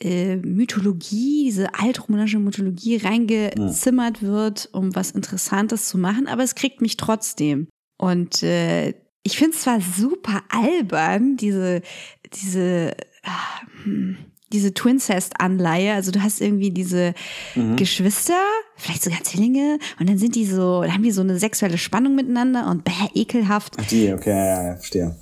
äh, Mythologie, diese altromanische Mythologie reingezimmert wird, um was Interessantes zu machen. Aber es kriegt mich trotzdem. Und äh, ich finde es zwar super albern, diese, diese, hm, diese Twincest-Anleihe. Also du hast irgendwie diese Geschwister, vielleicht sogar Zwillinge, und dann sind die so, dann haben die so eine sexuelle Spannung miteinander und bäh, ekelhaft. Ach die, okay, ja, ja, verstehe.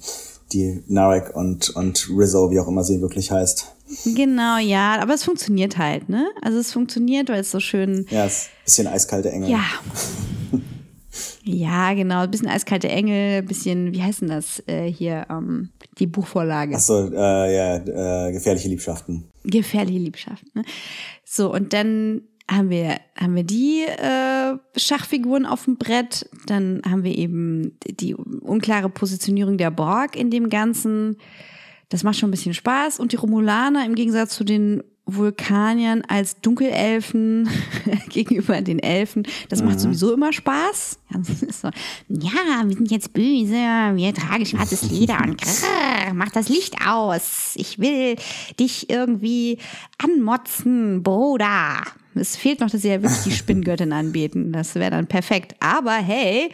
die Narek und, und Rizzo, wie auch immer sie wirklich heißt. Genau, ja, aber es funktioniert halt, ne? Also es funktioniert, weil es so schön. Ja, es ist ein bisschen eiskalte Engel. Ja. Ja, genau, ein bisschen eiskalte Engel, ein bisschen, wie heißt denn das äh, hier, ähm, die Buchvorlage. Ach so, äh, ja, äh, gefährliche Liebschaften. Gefährliche Liebschaft, ne? So, und dann haben wir, haben wir die äh, Schachfiguren auf dem Brett, dann haben wir eben die unklare Positionierung der Borg in dem Ganzen. Das macht schon ein bisschen Spaß. Und die Romulaner im Gegensatz zu den Vulkaniern als Dunkelelfen [LAUGHS] gegenüber den Elfen, das macht sowieso immer Spaß. So, ja, wir sind jetzt böse, wir tragen schwarzes Leder und [LAUGHS] grrr, mach das Licht aus. Ich will dich irgendwie anmotzen, Bruder. Es fehlt noch, dass sie ja wirklich die Spinngöttin [LAUGHS] anbeten. Das wäre dann perfekt. Aber hey,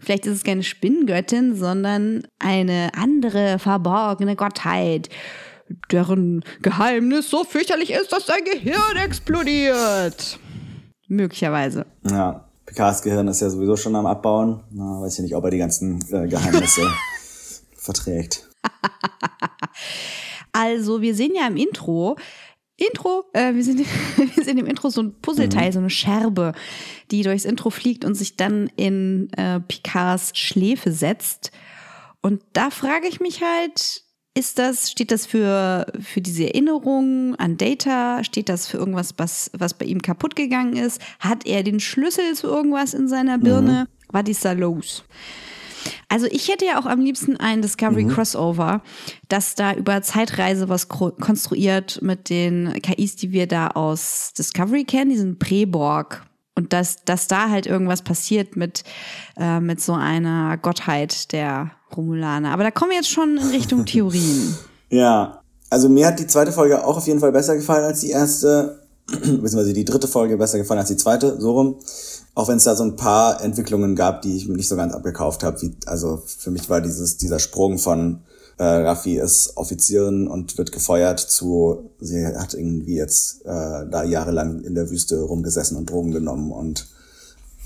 Vielleicht ist es keine Spinngöttin, sondern eine andere verborgene Gottheit, deren Geheimnis so fürchterlich ist, dass sein Gehirn explodiert. Möglicherweise. Ja, Picards Gehirn ist ja sowieso schon am Abbauen. Na, weiß ich nicht, ob er die ganzen äh, Geheimnisse [LAUGHS] verträgt. Also, wir sehen ja im Intro, Intro, äh, wir, sind, [LAUGHS] wir sehen im Intro so ein Puzzleteil, so eine Scherbe, die durchs Intro fliegt und sich dann in äh, Picards Schläfe setzt. Und da frage ich mich halt, ist das, steht das für, für diese Erinnerung an Data? Steht das für irgendwas, was, was bei ihm kaputt gegangen ist? Hat er den Schlüssel zu irgendwas in seiner Birne? Was ist da los? Also ich hätte ja auch am liebsten ein Discovery Crossover, das da über Zeitreise was konstruiert mit den KIs, die wir da aus Discovery kennen, diesen Preborg. Und dass, dass da halt irgendwas passiert mit, äh, mit so einer Gottheit der Romulaner. Aber da kommen wir jetzt schon in Richtung [LAUGHS] Theorien. Ja, also mir hat die zweite Folge auch auf jeden Fall besser gefallen als die erste, [CLEARS THROAT] beziehungsweise die dritte Folge besser gefallen als die zweite, so rum. Auch wenn es da so ein paar Entwicklungen gab, die ich nicht so ganz abgekauft habe. Wie, also für mich war dieses dieser Sprung von äh, Raffi ist Offizierin und wird gefeuert zu, sie hat irgendwie jetzt äh, da jahrelang in der Wüste rumgesessen und Drogen genommen und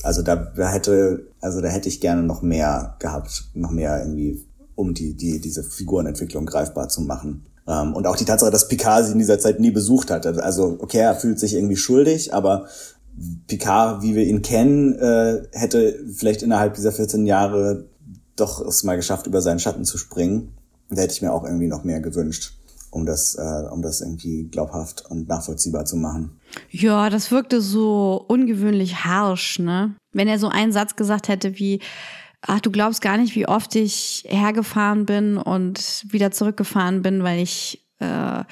also da, hätte, also da hätte ich gerne noch mehr gehabt, noch mehr irgendwie, um die, die, diese Figurenentwicklung greifbar zu machen. Ähm, und auch die Tatsache, dass Picard sie in dieser Zeit nie besucht hat. Also, okay, er fühlt sich irgendwie schuldig, aber Picard, wie wir ihn kennen, äh, hätte vielleicht innerhalb dieser 14 Jahre doch es mal geschafft, über seinen Schatten zu springen. Da hätte ich mir auch irgendwie noch mehr gewünscht, um das, äh, um das irgendwie glaubhaft und nachvollziehbar zu machen. Ja, das wirkte so ungewöhnlich harsh, ne? Wenn er so einen Satz gesagt hätte wie, ach, du glaubst gar nicht, wie oft ich hergefahren bin und wieder zurückgefahren bin, weil ich, äh,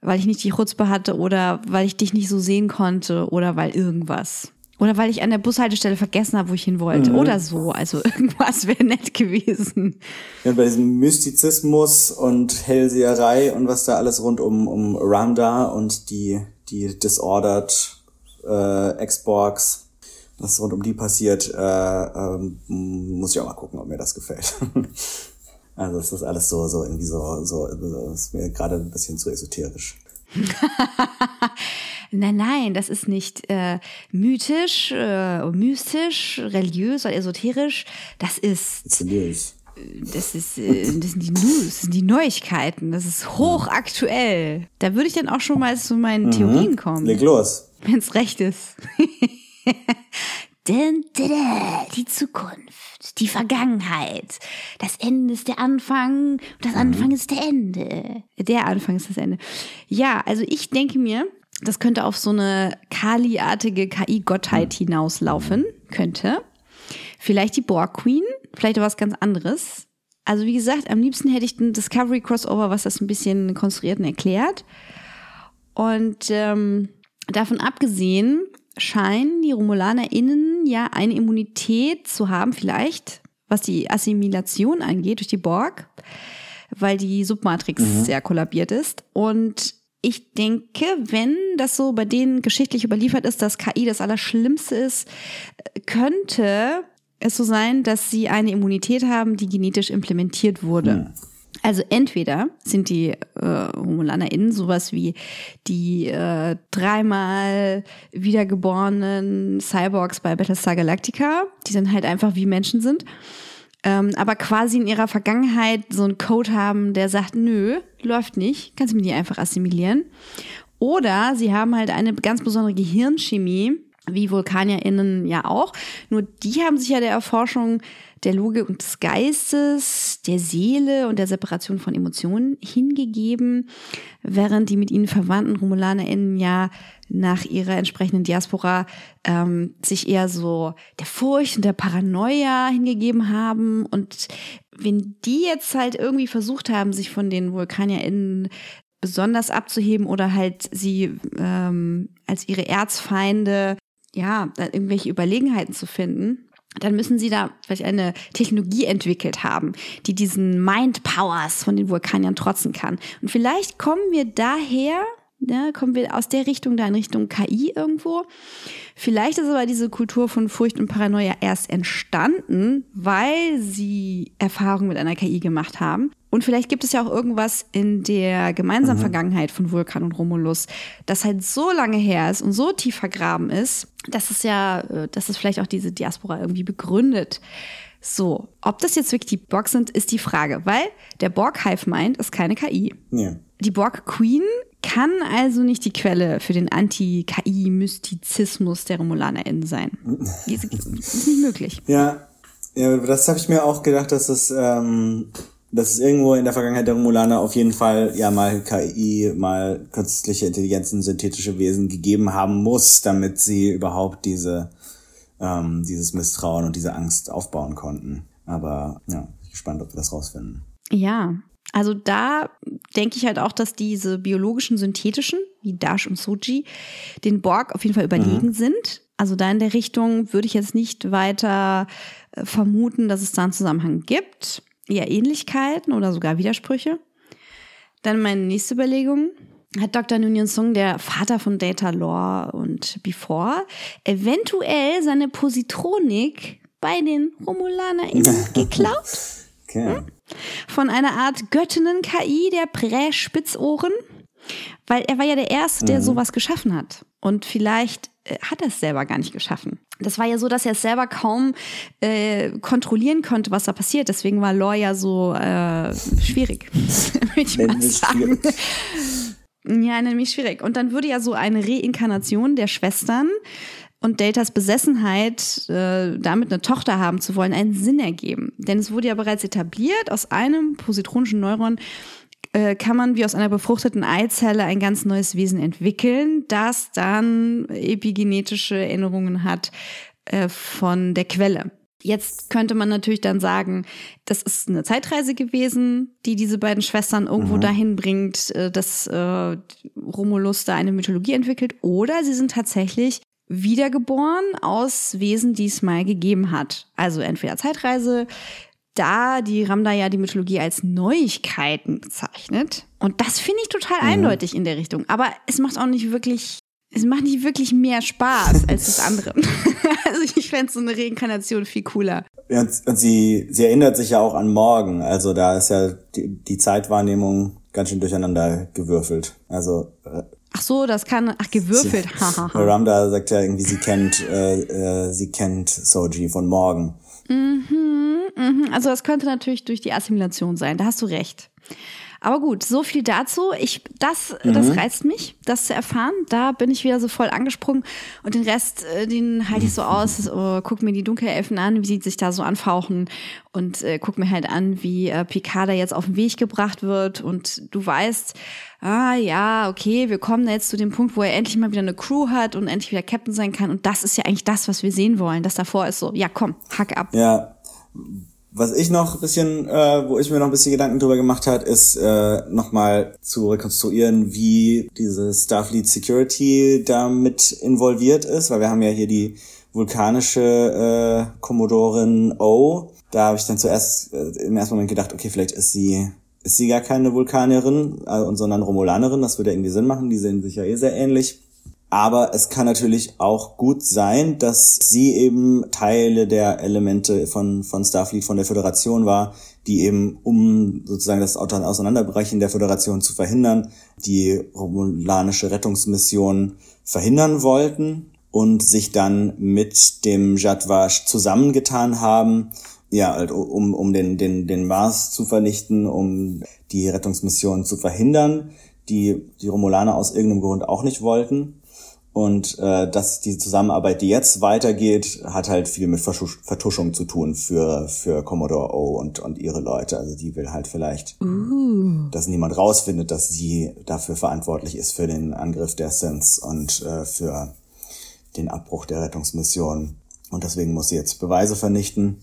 weil ich nicht die Chutzpe hatte oder weil ich dich nicht so sehen konnte oder weil irgendwas. Oder weil ich an der Bushaltestelle vergessen habe, wo ich hin wollte. Oder so. Also [LAUGHS] irgendwas wäre nett gewesen. Ja, bei diesem Mystizismus und Hellseherei und was da alles rund um, um Ramda und die, die Disordered äh, Xbox, was rund um die passiert, äh, ähm, muss ich auch mal gucken, ob mir das gefällt. [LAUGHS] also es ist alles so, so irgendwie so, so, so ist mir gerade ein bisschen zu esoterisch. [LAUGHS] Nein, nein, das ist nicht äh, mythisch, äh, mystisch, religiös oder esoterisch. Das ist news. Das ist, äh, das sind die News, das sind die Neuigkeiten, das ist hochaktuell. Da würde ich dann auch schon mal zu meinen Theorien kommen, Leg los. wenn es recht ist. [LAUGHS] Dun, die Zukunft, die Vergangenheit. Das Ende ist der Anfang und das Anfang ist der Ende. Der Anfang ist das Ende. Ja, also ich denke mir, das könnte auf so eine Kali-artige KI-Gottheit hinauslaufen. Könnte. Vielleicht die Borg Queen, vielleicht was ganz anderes. Also wie gesagt, am liebsten hätte ich ein Discovery Crossover, was das ein bisschen konstruiert und erklärt. Und ähm, davon abgesehen scheinen die RomulanerInnen ja eine Immunität zu haben, vielleicht, was die Assimilation angeht durch die Borg, weil die Submatrix sehr kollabiert ist. Und ich denke, wenn das so bei denen geschichtlich überliefert ist, dass KI das Allerschlimmste ist, könnte es so sein, dass sie eine Immunität haben, die genetisch implementiert wurde. Also entweder sind die äh, HomulanerInnen sowas wie die äh, dreimal wiedergeborenen Cyborgs bei Battlestar Galactica, die dann halt einfach wie Menschen sind. Ähm, aber quasi in ihrer Vergangenheit so einen Code haben, der sagt, nö, läuft nicht, kannst du mir die einfach assimilieren. Oder sie haben halt eine ganz besondere Gehirnchemie, wie VulkanierInnen ja auch. Nur die haben sich ja der Erforschung der Logik und des Geistes, der Seele und der Separation von Emotionen hingegeben, während die mit ihnen verwandten RomulanerInnen ja nach ihrer entsprechenden Diaspora ähm, sich eher so der Furcht und der Paranoia hingegeben haben. Und wenn die jetzt halt irgendwie versucht haben, sich von den VulkanierInnen besonders abzuheben oder halt sie ähm, als ihre Erzfeinde ja, irgendwelche Überlegenheiten zu finden, dann müssen sie da vielleicht eine Technologie entwickelt haben, die diesen Mind Powers von den Vulkaniern trotzen kann. Und vielleicht kommen wir daher, ja, kommen wir aus der Richtung da in Richtung KI irgendwo. Vielleicht ist aber diese Kultur von Furcht und Paranoia erst entstanden, weil sie Erfahrungen mit einer KI gemacht haben. Und vielleicht gibt es ja auch irgendwas in der gemeinsamen mhm. Vergangenheit von Vulkan und Romulus, das halt so lange her ist und so tief vergraben ist, dass es ja, äh, dass es vielleicht auch diese Diaspora irgendwie begründet. So, ob das jetzt wirklich die Borg sind, ist die Frage, weil der Borg Hive Mind ist keine KI. Ja. Die Borg Queen kann also nicht die Quelle für den Anti-KI-Mystizismus der RomulanerInnen sein. Das ist nicht möglich. Ja, ja das habe ich mir auch gedacht, dass es ähm, dass es irgendwo in der Vergangenheit der Romulaner auf jeden Fall ja mal KI, mal künstliche Intelligenzen, synthetische Wesen gegeben haben muss, damit sie überhaupt diese ähm, dieses Misstrauen und diese Angst aufbauen konnten. Aber ja, bin gespannt, ob wir das rausfinden. Ja, also da denke ich halt auch, dass diese biologischen synthetischen, wie Dash und Soji, den Borg auf jeden Fall überlegen mhm. sind. Also da in der Richtung würde ich jetzt nicht weiter äh, vermuten, dass es da einen Zusammenhang gibt eher Ähnlichkeiten oder sogar Widersprüche. Dann meine nächste Überlegung. Hat Dr. Nunyan Sung, der Vater von Data Lore und Before, eventuell seine Positronik bei den RomulanerInnen [LAUGHS] geklaut? Okay. Hm? Von einer Art Göttinnen-KI der Prä-Spitzohren? Weil er war ja der Erste, der mhm. sowas geschaffen hat. Und vielleicht äh, hat er es selber gar nicht geschaffen. Das war ja so, dass er es selber kaum äh, kontrollieren konnte, was da passiert. Deswegen war Lore ja so äh, schwierig, [LAUGHS] würde ich mal sagen. Ja, nämlich schwierig. Und dann würde ja so eine Reinkarnation der Schwestern und Deltas Besessenheit, äh, damit eine Tochter haben zu wollen, einen Sinn ergeben. Denn es wurde ja bereits etabliert, aus einem positronischen Neuron äh, kann man wie aus einer befruchteten Eizelle ein ganz neues Wesen entwickeln, das dann epigenetische Erinnerungen hat äh, von der Quelle. Jetzt könnte man natürlich dann sagen, das ist eine Zeitreise gewesen, die diese beiden Schwestern irgendwo mhm. dahin bringt, äh, dass äh, Romulus da eine Mythologie entwickelt. Oder sie sind tatsächlich wiedergeboren aus Wesen, die es mal gegeben hat. Also entweder Zeitreise, da die Ramda ja die Mythologie als Neuigkeiten bezeichnet. Und das finde ich total mhm. eindeutig in der Richtung. Aber es macht auch nicht wirklich, es macht nicht wirklich mehr Spaß [LAUGHS] als das andere. [LAUGHS] also ich fände so eine Reinkarnation viel cooler. Ja, und sie, sie erinnert sich ja auch an morgen. Also da ist ja die, die Zeitwahrnehmung ganz schön durcheinander gewürfelt. Also äh, Ach so, das kann, ach, gewürfelt. Ramda sagt ja irgendwie, sie kennt, äh, äh, sie kennt Soji von morgen. Mhm, mhm. Also das könnte natürlich durch die Assimilation sein. Da hast du recht. Aber gut, so viel dazu. Ich, das, mhm. das reizt mich, das zu erfahren. Da bin ich wieder so voll angesprungen. Und den Rest, äh, den halte ich so aus, oh, guck mir die Dunkelelfen an, wie sie sich da so anfauchen. Und äh, guck mir halt an, wie äh, Picard jetzt auf den Weg gebracht wird. Und du weißt, ah ja, okay, wir kommen jetzt zu dem Punkt, wo er endlich mal wieder eine Crew hat und endlich wieder Captain sein kann. Und das ist ja eigentlich das, was wir sehen wollen. Das davor ist so, ja komm, hack ab. Ja, was ich noch ein bisschen, äh, wo ich mir noch ein bisschen Gedanken drüber gemacht hat, ist äh, nochmal zu rekonstruieren, wie diese Starfleet Security damit involviert ist, weil wir haben ja hier die vulkanische äh, Kommodorin O. Da habe ich dann zuerst äh, im ersten Moment gedacht, okay, vielleicht ist sie ist sie gar keine Vulkanierin, äh, sondern Romulanerin. Das würde irgendwie Sinn machen. Die sehen sich ja eh sehr ähnlich. Aber es kann natürlich auch gut sein, dass sie eben Teile der Elemente von, von Starfleet, von der Föderation war, die eben, um sozusagen das Auseinanderbrechen der Föderation zu verhindern, die romulanische Rettungsmission verhindern wollten und sich dann mit dem Jadwash zusammengetan haben, ja, halt, um, um den, den, den Mars zu vernichten, um die Rettungsmission zu verhindern, die die Romulaner aus irgendeinem Grund auch nicht wollten. Und äh, dass die Zusammenarbeit, die jetzt weitergeht, hat halt viel mit Verschusch Vertuschung zu tun für, für Commodore O und, und ihre Leute. Also die will halt vielleicht, uh. dass niemand rausfindet, dass sie dafür verantwortlich ist für den Angriff der Sins und äh, für den Abbruch der Rettungsmission. Und deswegen muss sie jetzt Beweise vernichten.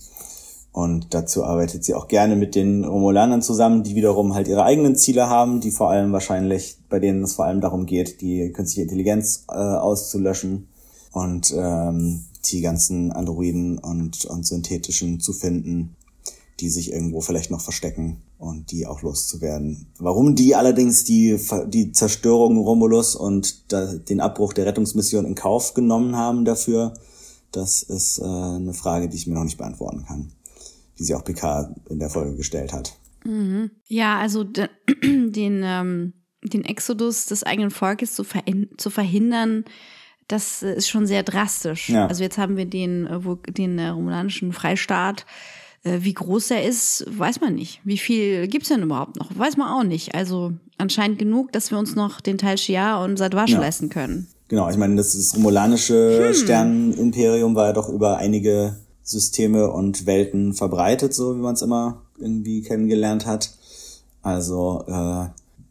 Und dazu arbeitet sie auch gerne mit den Romulanern zusammen, die wiederum halt ihre eigenen Ziele haben, die vor allem wahrscheinlich, bei denen es vor allem darum geht, die künstliche Intelligenz äh, auszulöschen und ähm, die ganzen Androiden und, und synthetischen zu finden, die sich irgendwo vielleicht noch verstecken und die auch loszuwerden. Warum die allerdings die, die Zerstörung Romulus und da, den Abbruch der Rettungsmission in Kauf genommen haben dafür, das ist äh, eine Frage, die ich mir noch nicht beantworten kann die sie auch Picard in der Folge gestellt hat. Mhm. Ja, also de, [CLEARS THROAT] den, ähm, den Exodus des eigenen Volkes zu, ver zu verhindern, das ist schon sehr drastisch. Ja. Also jetzt haben wir den, äh, den äh, romulanischen Freistaat. Äh, wie groß er ist, weiß man nicht. Wie viel gibt's denn überhaupt noch? Weiß man auch nicht. Also anscheinend genug, dass wir uns noch den Teil Shia und Sadwasch ja. leisten können. Genau, ich meine, das, das romulanische hm. Sternenimperium war ja doch über einige Systeme und Welten verbreitet, so wie man es immer irgendwie kennengelernt hat. Also äh,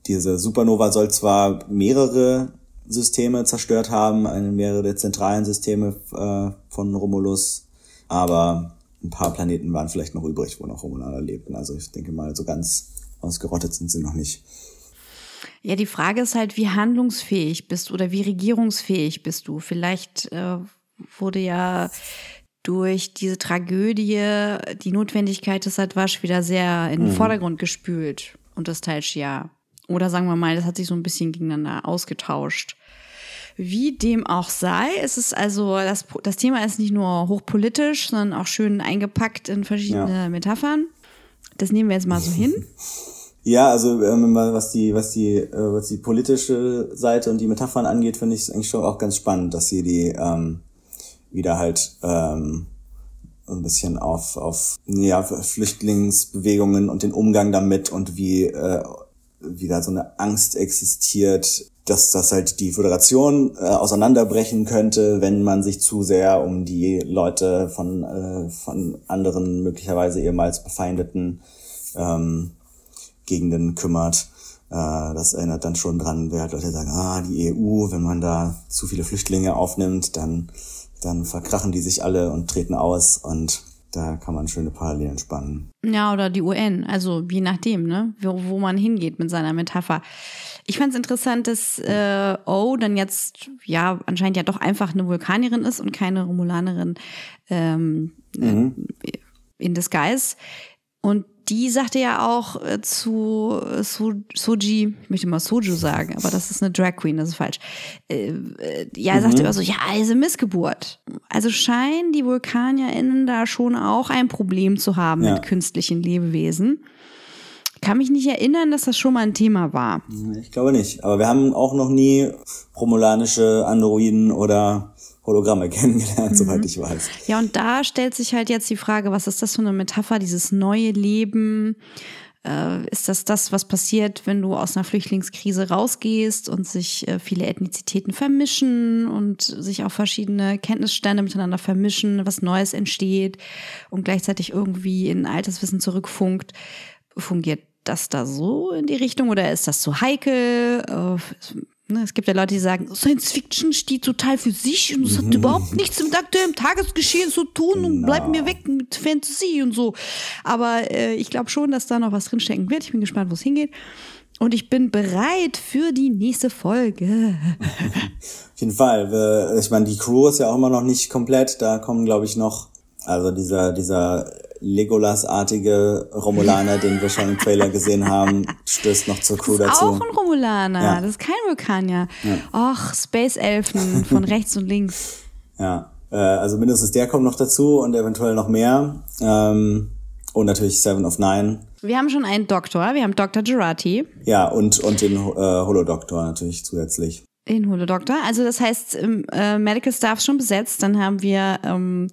diese Supernova soll zwar mehrere Systeme zerstört haben, eine, mehrere der zentralen Systeme äh, von Romulus, aber ein paar Planeten waren vielleicht noch übrig, wo noch Romulaner lebten. Also ich denke mal, so ganz ausgerottet sind sie noch nicht. Ja, die Frage ist halt, wie handlungsfähig bist du oder wie regierungsfähig bist du. Vielleicht äh, wurde ja durch diese Tragödie die Notwendigkeit des Adwasch wieder sehr in den mhm. Vordergrund gespült und das Talshia. Oder sagen wir mal, das hat sich so ein bisschen gegeneinander ausgetauscht. Wie dem auch sei, ist es also, das, das Thema ist nicht nur hochpolitisch, sondern auch schön eingepackt in verschiedene ja. Metaphern. Das nehmen wir jetzt mal so hin. [LAUGHS] Ja, also ähm, was die, was die, äh, was die politische Seite und die Metaphern angeht, finde ich es eigentlich schon auch ganz spannend, dass hier die ähm, wieder halt ähm, ein bisschen auf, auf ja, Flüchtlingsbewegungen und den Umgang damit und wie, äh, wie da so eine Angst existiert, dass das halt die Föderation äh, auseinanderbrechen könnte, wenn man sich zu sehr um die Leute von, äh, von anderen möglicherweise ehemals befeindeten ähm, Gegenden kümmert. Äh, das erinnert dann schon dran, wer halt Leute sagen, ah, die EU, wenn man da zu viele Flüchtlinge aufnimmt, dann dann verkrachen die sich alle und treten aus und da kann man schöne Parallelen spannen. Ja, oder die UN, also je nachdem, ne, wo, wo man hingeht mit seiner Metapher. Ich fand es interessant, dass äh, O dann jetzt ja anscheinend ja doch einfach eine Vulkanierin ist und keine Romulanerin ähm, mhm. in Disguise. Und die sagte ja auch äh, zu äh, so Soji, ich möchte mal Soju sagen, aber das ist eine Drag Queen, das ist falsch. Äh, äh ja, mhm. sagte immer so, ja, also Missgeburt. Also scheinen die VulkanierInnen da schon auch ein Problem zu haben ja. mit künstlichen Lebewesen. Kann mich nicht erinnern, dass das schon mal ein Thema war. Ich glaube nicht. Aber wir haben auch noch nie romulanische Androiden oder Hologramme [LAUGHS] kennengelernt, mhm. soweit ich weiß. Ja, und da stellt sich halt jetzt die Frage, was ist das für eine Metapher, dieses neue Leben? Äh, ist das das, was passiert, wenn du aus einer Flüchtlingskrise rausgehst und sich äh, viele Ethnizitäten vermischen und sich auch verschiedene Kenntnisstände miteinander vermischen, was Neues entsteht und gleichzeitig irgendwie in Alterswissen zurückfunkt? Fungiert das da so in die Richtung oder ist das zu heikel? Äh, es gibt ja Leute, die sagen, Science Fiction steht total für sich und es hat überhaupt nichts mit aktuellem Tagesgeschehen zu tun genau. und bleibt mir weg mit Fantasy und so. Aber äh, ich glaube schon, dass da noch was drinstecken wird. Ich bin gespannt, wo es hingeht. Und ich bin bereit für die nächste Folge. Auf jeden Fall. Ich meine, die Crew ist ja auch immer noch nicht komplett. Da kommen, glaube ich, noch, also dieser, dieser Legolas-artige Romulaner, den wir schon im Trailer gesehen haben, stößt noch zur Crew das ist dazu. Auch ein Romulaner, ja. das ist kein Vulkanier. Ja. Och, Space Elfen von [LAUGHS] rechts und links. Ja, äh, also mindestens der kommt noch dazu und eventuell noch mehr. Ähm, und natürlich Seven of Nine. Wir haben schon einen Doktor, wir haben Dr. Gerati. Ja, und, und den äh, Holodoktor natürlich zusätzlich. Den Holodoktor. Also das heißt, äh, Medical Staff schon besetzt. Dann haben wir ähm,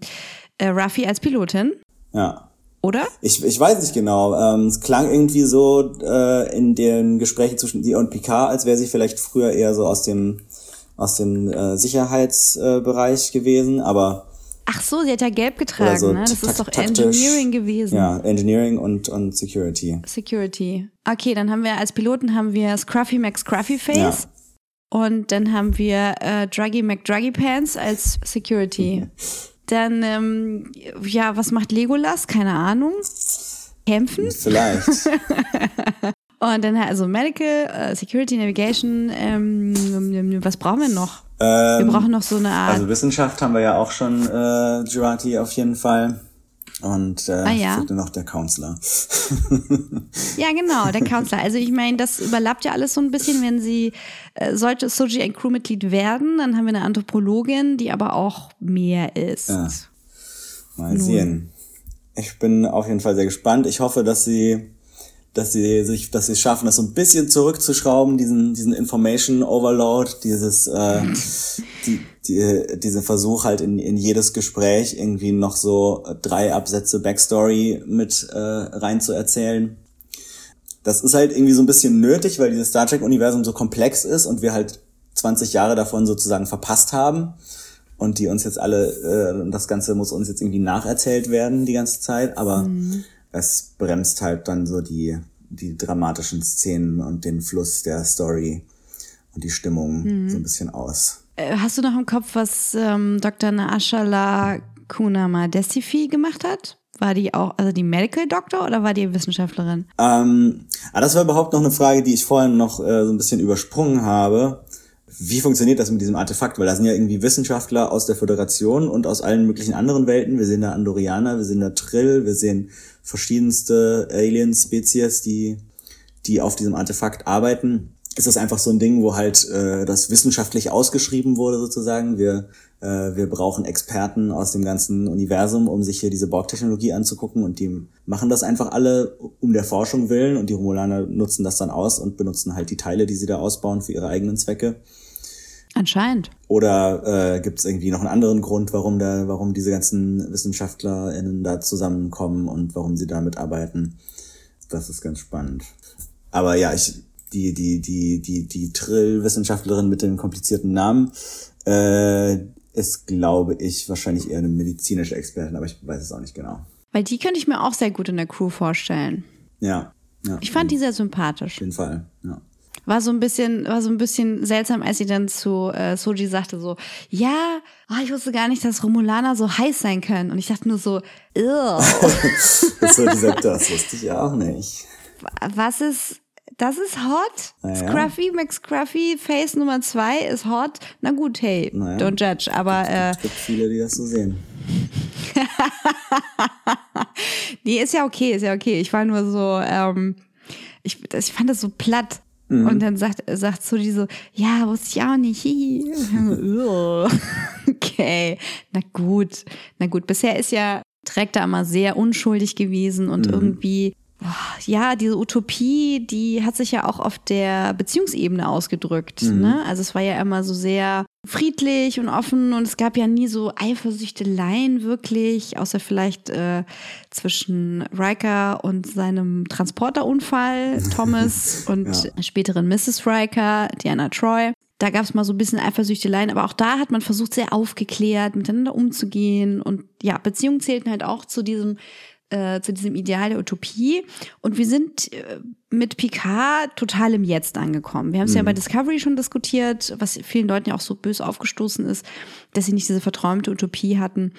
äh, Ruffy als Pilotin. Ja. oder? Ich, ich weiß nicht genau. Ähm, es klang irgendwie so äh, in den Gesprächen zwischen ihr und Picard, als wäre sie vielleicht früher eher so aus dem aus dem äh, Sicherheitsbereich äh, gewesen, aber Ach so, sie hat ja gelb getragen, so ne? Das ist doch. Engineering gewesen. ja, Engineering und, und Security. Security. Okay, dann haben wir als Piloten haben wir Scruffy McScruffy Face. Ja. Und dann haben wir äh, Druggy McDruggy Pants als Security. [LAUGHS] Dann, ähm, ja, was macht Legolas? Keine Ahnung. Kämpfen. Vielleicht. [LAUGHS] Und dann also Medical, äh, Security, Navigation. Ähm, was brauchen wir noch? Wir ähm, brauchen noch so eine Art. also Wissenschaft haben wir ja auch schon, äh, Girati auf jeden Fall. Und äh, Ah, ja. fehlt nur noch der Counselor. [LAUGHS] Ja, genau, der Counselor. Also ich meine, das überlappt ja alles so ein bisschen, wenn sie äh, sollte Soji ein Crewmitglied werden, dann haben wir eine Anthropologin, die aber auch mehr ist. Ja. Mal sehen. Ich bin auf jeden Fall sehr gespannt. Ich hoffe, dass sie, dass sie sich, dass sie es schaffen, das so ein bisschen zurückzuschrauben, diesen, diesen Information Overload, dieses, äh, die, die, diesen Versuch halt in, in jedes Gespräch irgendwie noch so drei Absätze Backstory mit äh, rein zu erzählen. Das ist halt irgendwie so ein bisschen nötig, weil dieses Star Trek-Universum so komplex ist und wir halt 20 Jahre davon sozusagen verpasst haben und die uns jetzt alle, äh, das Ganze muss uns jetzt irgendwie nacherzählt werden die ganze Zeit, aber es bremst halt dann so die, die dramatischen Szenen und den Fluss der Story und die Stimmung so ein bisschen aus. Äh, Hast du noch im Kopf, was ähm, Dr. Naashala Kunama Desifi gemacht hat? War die auch, also die Medical Doctor oder war die Wissenschaftlerin? Ähm, aber das war überhaupt noch eine Frage, die ich vorhin noch äh, so ein bisschen übersprungen habe. Wie funktioniert das mit diesem Artefakt? Weil da sind ja irgendwie Wissenschaftler aus der Föderation und aus allen möglichen anderen Welten. Wir sehen da Andorianer, wir sehen da Trill, wir sehen verschiedenste Alien-Spezies, die, die auf diesem Artefakt arbeiten. Ist das einfach so ein Ding, wo halt äh, das wissenschaftlich ausgeschrieben wurde sozusagen? Wir, äh, wir brauchen Experten aus dem ganzen Universum, um sich hier diese Borg-Technologie anzugucken und die machen das einfach alle um der Forschung willen und die Romulaner nutzen das dann aus und benutzen halt die Teile, die sie da ausbauen für ihre eigenen Zwecke. Anscheinend. Oder äh, gibt es irgendwie noch einen anderen Grund, warum da, warum diese ganzen WissenschaftlerInnen da zusammenkommen und warum sie da mitarbeiten? Das ist ganz spannend. Aber ja, ich, die, die, die, die, die Trill-Wissenschaftlerin mit dem komplizierten Namen äh, ist, glaube ich, wahrscheinlich eher eine medizinische Expertin, aber ich weiß es auch nicht genau. Weil die könnte ich mir auch sehr gut in der Crew vorstellen. Ja, ja, Ich fand die sehr auf sympathisch. jeden Fall. Ja. War so ein bisschen, war so ein bisschen seltsam, als sie dann zu äh, Soji sagte so, ja, ah, ich wusste gar nicht, dass Romulaner so heiß sein können. Und ich dachte nur so, wird [LAUGHS] gesagt, das wusste ich auch nicht. was ist, das ist hot? Naja. Scruffy, McScruffy, Face Nummer zwei ist hot. Na gut, hey, Naja. don't judge. Aber äh, Es gibt viele, die das so sehen. [LAUGHS] nee, ist ja okay, ist ja okay. Ich war nur so, ähm, ich, ich fand das so platt. Und dann sagt, sagt Soji so, ja, wusste ich auch nicht. [LAUGHS] [LAUGHS] okay, na gut, na gut. Bisher ist ja Trek da immer sehr unschuldig gewesen und irgendwie, boah, ja, diese Utopie, die hat sich ja auch auf der Beziehungsebene ausgedrückt. Ne? Also es war ja immer so sehr friedlich und offen und es gab ja nie so Eifersüchteleien wirklich, außer vielleicht äh, zwischen Riker und seinem Transporterunfall, [LAUGHS] Thomas und späteren Mrs. Riker, Diana Troy. Da gab es mal so ein bisschen Eifersüchteleien, aber auch da hat man versucht, sehr aufgeklärt miteinander umzugehen. Und ja, Beziehungen zählten halt auch zu diesem äh, zu diesem Ideal der Utopie. Und wir sind äh, mit Picard total im Jetzt angekommen. Wir haben es ja bei Discovery schon diskutiert, was vielen Leuten ja auch so bös aufgestoßen ist, dass sie nicht diese verträumte Utopie hatten.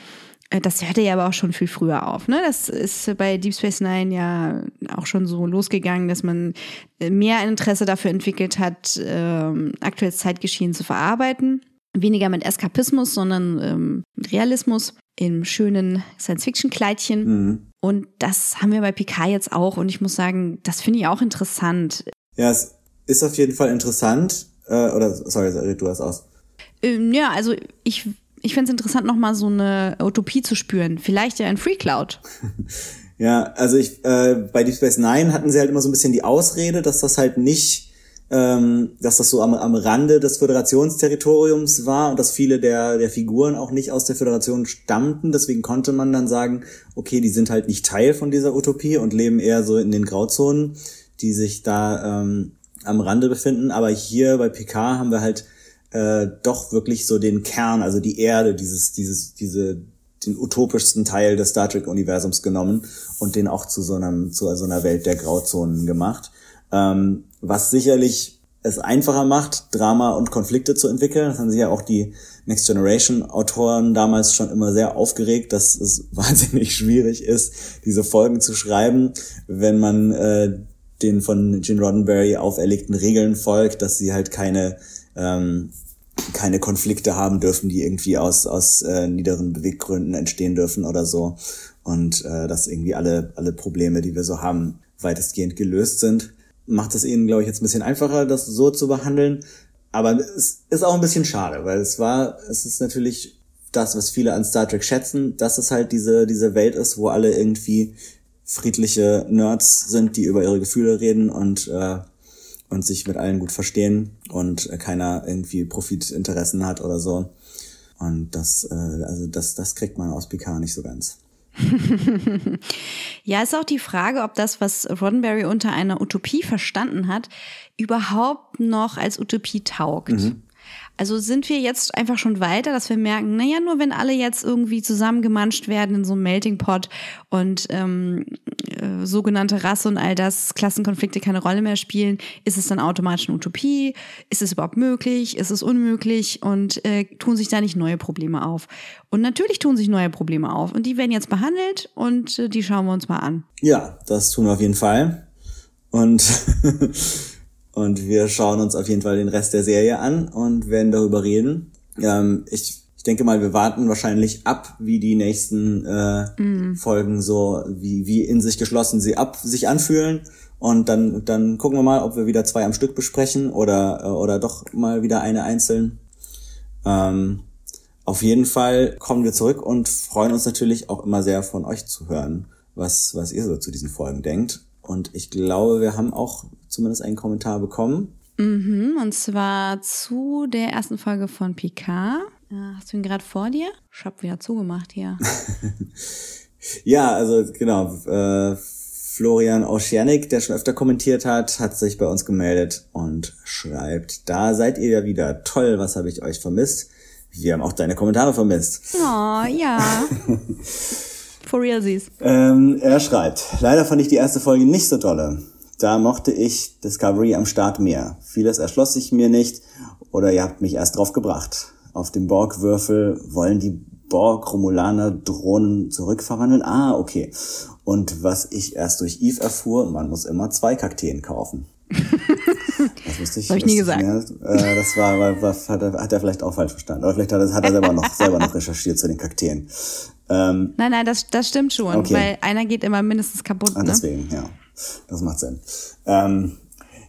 Äh, Das hörte ja aber auch schon viel früher auf. Ne? Das ist bei Deep Space Nine ja auch schon so losgegangen, dass man äh, mehr Interesse dafür entwickelt hat, ähm, aktuelles Zeitgeschehen zu verarbeiten. Weniger mit Eskapismus, sondern ähm, mit Realismus im schönen Science-Fiction-Kleidchen. Und das haben wir bei Picard jetzt auch. Und ich muss sagen, das finde ich auch interessant. Ja, es ist auf jeden Fall interessant. Äh, oder, sorry, red du hast aus. Ähm, ja, also ich, ich finde es interessant, nochmal so eine Utopie zu spüren. Vielleicht ja in Free Cloud. [LAUGHS] Ja, also ich, äh, bei Deep Space Nine hatten sie halt immer so ein bisschen die Ausrede, dass das halt nicht ähm, dass das so am, am Rande des Föderationsterritoriums war und dass viele der, der Figuren auch nicht aus der Föderation stammten. Deswegen konnte man dann sagen, okay, die sind halt nicht Teil von dieser Utopie und leben eher so in den Grauzonen, die sich da ähm, am Rande befinden. Aber hier bei PK haben wir halt äh, doch wirklich so den Kern, also die Erde, dieses, dieses, diese, den utopischsten Teil des Star Trek-Universums genommen und den auch zu so einem, zu so einer Welt der Grauzonen gemacht. Ähm, was sicherlich es einfacher macht, Drama und Konflikte zu entwickeln. Das haben sich ja auch die Next Generation Autoren damals schon immer sehr aufgeregt, dass es [LAUGHS] wahnsinnig schwierig ist, diese Folgen zu schreiben, wenn man äh, den von Gene Roddenberry auferlegten Regeln folgt, dass sie halt keine ähm, keine Konflikte haben dürfen, die irgendwie aus aus äh, niederen Beweggründen entstehen dürfen oder so und äh, dass irgendwie alle alle Probleme, die wir so haben, weitestgehend gelöst sind macht es ihnen, glaube ich, jetzt ein bisschen einfacher, das so zu behandeln. Aber es ist auch ein bisschen schade, weil es war, es ist natürlich das, was viele an Star Trek schätzen, dass es halt diese, diese Welt ist, wo alle irgendwie friedliche Nerds sind, die über ihre Gefühle reden und, äh, und sich mit allen gut verstehen und keiner irgendwie Profitinteressen hat oder so. Und das, äh, also das, das kriegt man aus Picard nicht so ganz. [LAUGHS] ja, ist auch die Frage, ob das, was Roddenberry unter einer Utopie verstanden hat, überhaupt noch als Utopie taugt. Mhm. Also sind wir jetzt einfach schon weiter, dass wir merken, naja, nur wenn alle jetzt irgendwie zusammengemanscht werden in so einem Melting Pot und ähm, äh, sogenannte Rasse und all das, Klassenkonflikte keine Rolle mehr spielen, ist es dann automatisch eine Utopie? Ist es überhaupt möglich? Ist es unmöglich? Und äh, tun sich da nicht neue Probleme auf? Und natürlich tun sich neue Probleme auf und die werden jetzt behandelt und äh, die schauen wir uns mal an. Ja, das tun wir auf jeden Fall. Und [LAUGHS] Und wir schauen uns auf jeden Fall den Rest der Serie an und werden darüber reden. Ähm, ich, ich denke mal, wir warten wahrscheinlich ab, wie die nächsten äh, mm. Folgen so, wie, wie in sich geschlossen sie ab sich anfühlen. Und dann, dann gucken wir mal, ob wir wieder zwei am Stück besprechen oder, äh, oder doch mal wieder eine einzeln. Ähm, auf jeden Fall kommen wir zurück und freuen uns natürlich auch immer sehr von euch zu hören, was, was ihr so zu diesen Folgen denkt. Und ich glaube, wir haben auch zumindest einen Kommentar bekommen. Mhm, und zwar zu der ersten Folge von Picard. Äh, hast du ihn gerade vor dir? Ich hab wieder zugemacht hier. [LAUGHS] ja, also genau. Äh, Florian Oceanic, der schon öfter kommentiert hat, hat sich bei uns gemeldet und schreibt, da seid ihr ja wieder. Toll, was habe ich euch vermisst? Wir haben auch deine Kommentare vermisst. Oh, ja. [LAUGHS] For realsies. Ähm, er schreibt, leider fand ich die erste Folge nicht so dolle. Da mochte ich Discovery am Start mehr. Vieles erschloss sich mir nicht oder ihr habt mich erst drauf gebracht. Auf dem Borg-Würfel wollen die Borg-Romulaner Drohnen zurückverwandeln. Ah, okay. Und was ich erst durch Eve erfuhr, man muss immer zwei Kakteen kaufen. [LAUGHS] Das wusste ich. Habe ich nie gesagt. Mehr. Äh, das war, war, war hat, er, hat er vielleicht auch falsch verstanden. Oder vielleicht hat er, hat er selber noch selber noch recherchiert zu den Kakteen. Ähm, nein, nein, das, das stimmt schon, okay. weil einer geht immer mindestens kaputt. Ah, ne? deswegen, ja. Das macht Sinn. Ähm,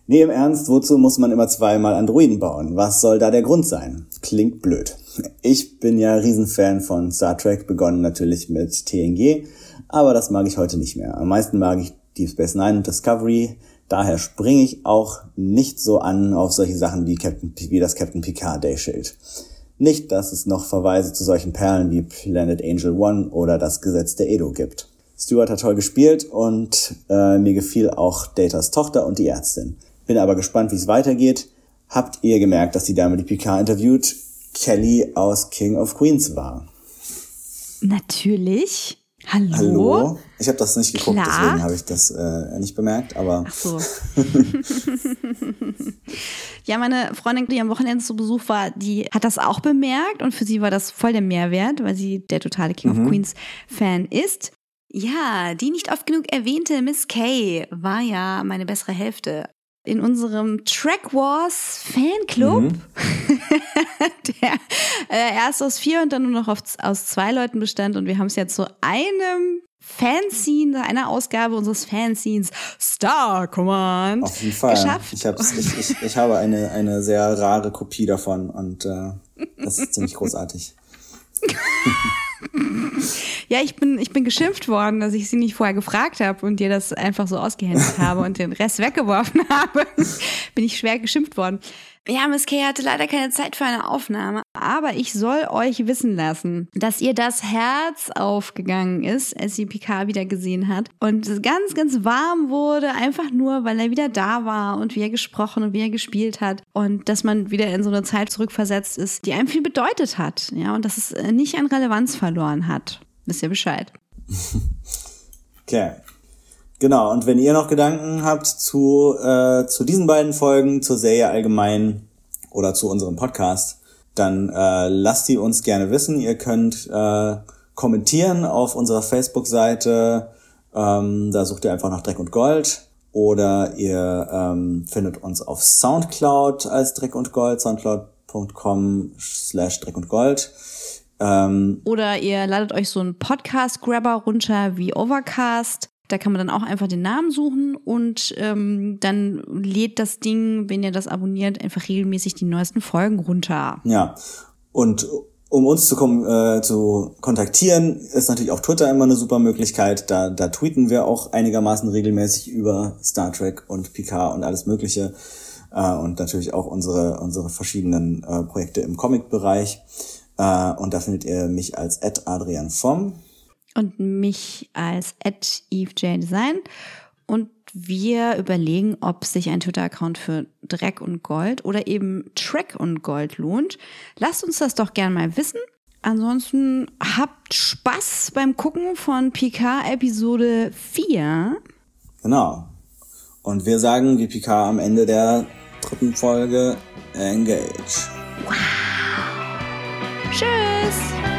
nee, im Ernst, wozu muss man immer zweimal Androiden bauen? Was soll da der Grund sein? Klingt blöd. Ich bin ja Riesenfan von Star Trek, begonnen natürlich mit TNG, aber das mag ich heute nicht mehr. Am meisten mag ich Deep Space Nine und Discovery. Daher springe ich auch nicht so an auf solche Sachen wie, Captain, wie das Captain Picard Day Schild. Nicht, dass es noch Verweise zu solchen Perlen wie Planet Angel One oder das Gesetz der Edo gibt. Stuart hat toll gespielt und äh, mir gefiel auch Datas Tochter und die Ärztin. Bin aber gespannt, wie es weitergeht. Habt ihr gemerkt, dass die Dame, die Picard interviewt, Kelly aus King of Queens war? Natürlich. Hallo? Hallo? Ich habe das nicht geguckt, Klar. deswegen habe ich das äh, nicht bemerkt, aber. Ach so. [LAUGHS] ja, meine Freundin, die am Wochenende zu Besuch war, die hat das auch bemerkt und für sie war das voll der Mehrwert, weil sie der totale King mhm. of Queens Fan ist. Ja, die nicht oft genug erwähnte Miss Kay war ja meine bessere Hälfte in unserem Track Wars Fanclub, mhm. [LAUGHS] der äh, erst aus vier und dann nur noch auf, aus zwei Leuten bestand. Und wir haben es jetzt zu einem Fanscene, einer Ausgabe unseres Fanscenes Star Command Auf jeden Fall. geschafft. Ich, hab's, ich, ich, ich habe eine, eine sehr rare Kopie davon und äh, das ist ziemlich großartig. [LAUGHS] Ja, ich bin, ich bin geschimpft worden, dass ich sie nicht vorher gefragt habe und dir das einfach so ausgehändigt habe und den Rest weggeworfen [LAUGHS] habe. bin ich schwer geschimpft worden. Ja, Miss Kay hatte leider keine Zeit für eine Aufnahme, aber ich soll euch wissen lassen, dass ihr das Herz aufgegangen ist, als sie Picard wieder gesehen hat und es ganz, ganz warm wurde, einfach nur, weil er wieder da war und wie er gesprochen und wie er gespielt hat und dass man wieder in so eine Zeit zurückversetzt ist, die einem viel bedeutet hat, ja, und dass es äh, nicht an Relevanz verloren hat. Wisst ihr Bescheid? [LAUGHS] Okay. Genau, und wenn ihr noch Gedanken habt zu, äh, zu diesen beiden Folgen, zur Serie allgemein oder zu unserem Podcast, dann äh, lasst die uns gerne wissen. Ihr könnt äh, kommentieren auf unserer Facebook-Seite. Ähm, da sucht ihr einfach nach Dreck und Gold. Oder ihr ähm, findet uns auf Soundcloud als Dreck und Gold, soundcloud.com slash Dreck und Gold. Ähm, Oder ihr ladet euch so einen Podcast-Grabber runter wie Overcast. Da kann man dann auch einfach den Namen suchen und ähm, dann lädt das Ding, wenn ihr das abonniert, einfach regelmäßig die neuesten Folgen runter. Ja, und um uns zu, kom äh, zu kontaktieren, ist natürlich auch Twitter immer eine super Möglichkeit. Da, da tweeten wir auch einigermaßen regelmäßig über Star Trek und Picard und alles Mögliche. Äh, und natürlich auch unsere, unsere verschiedenen äh, Projekte im Comic-Bereich. Äh, und da findet ihr mich als Adrian vom. Und mich als at EveJDesign. Und wir überlegen, ob sich ein Twitter-Account für Dreck und Gold oder eben Track und Gold lohnt. Lasst uns das doch gern mal wissen. Ansonsten habt Spaß beim Gucken von PK Episode 4. Genau. Und wir sagen wie Picard am Ende der dritten Folge Engage. Tschüss!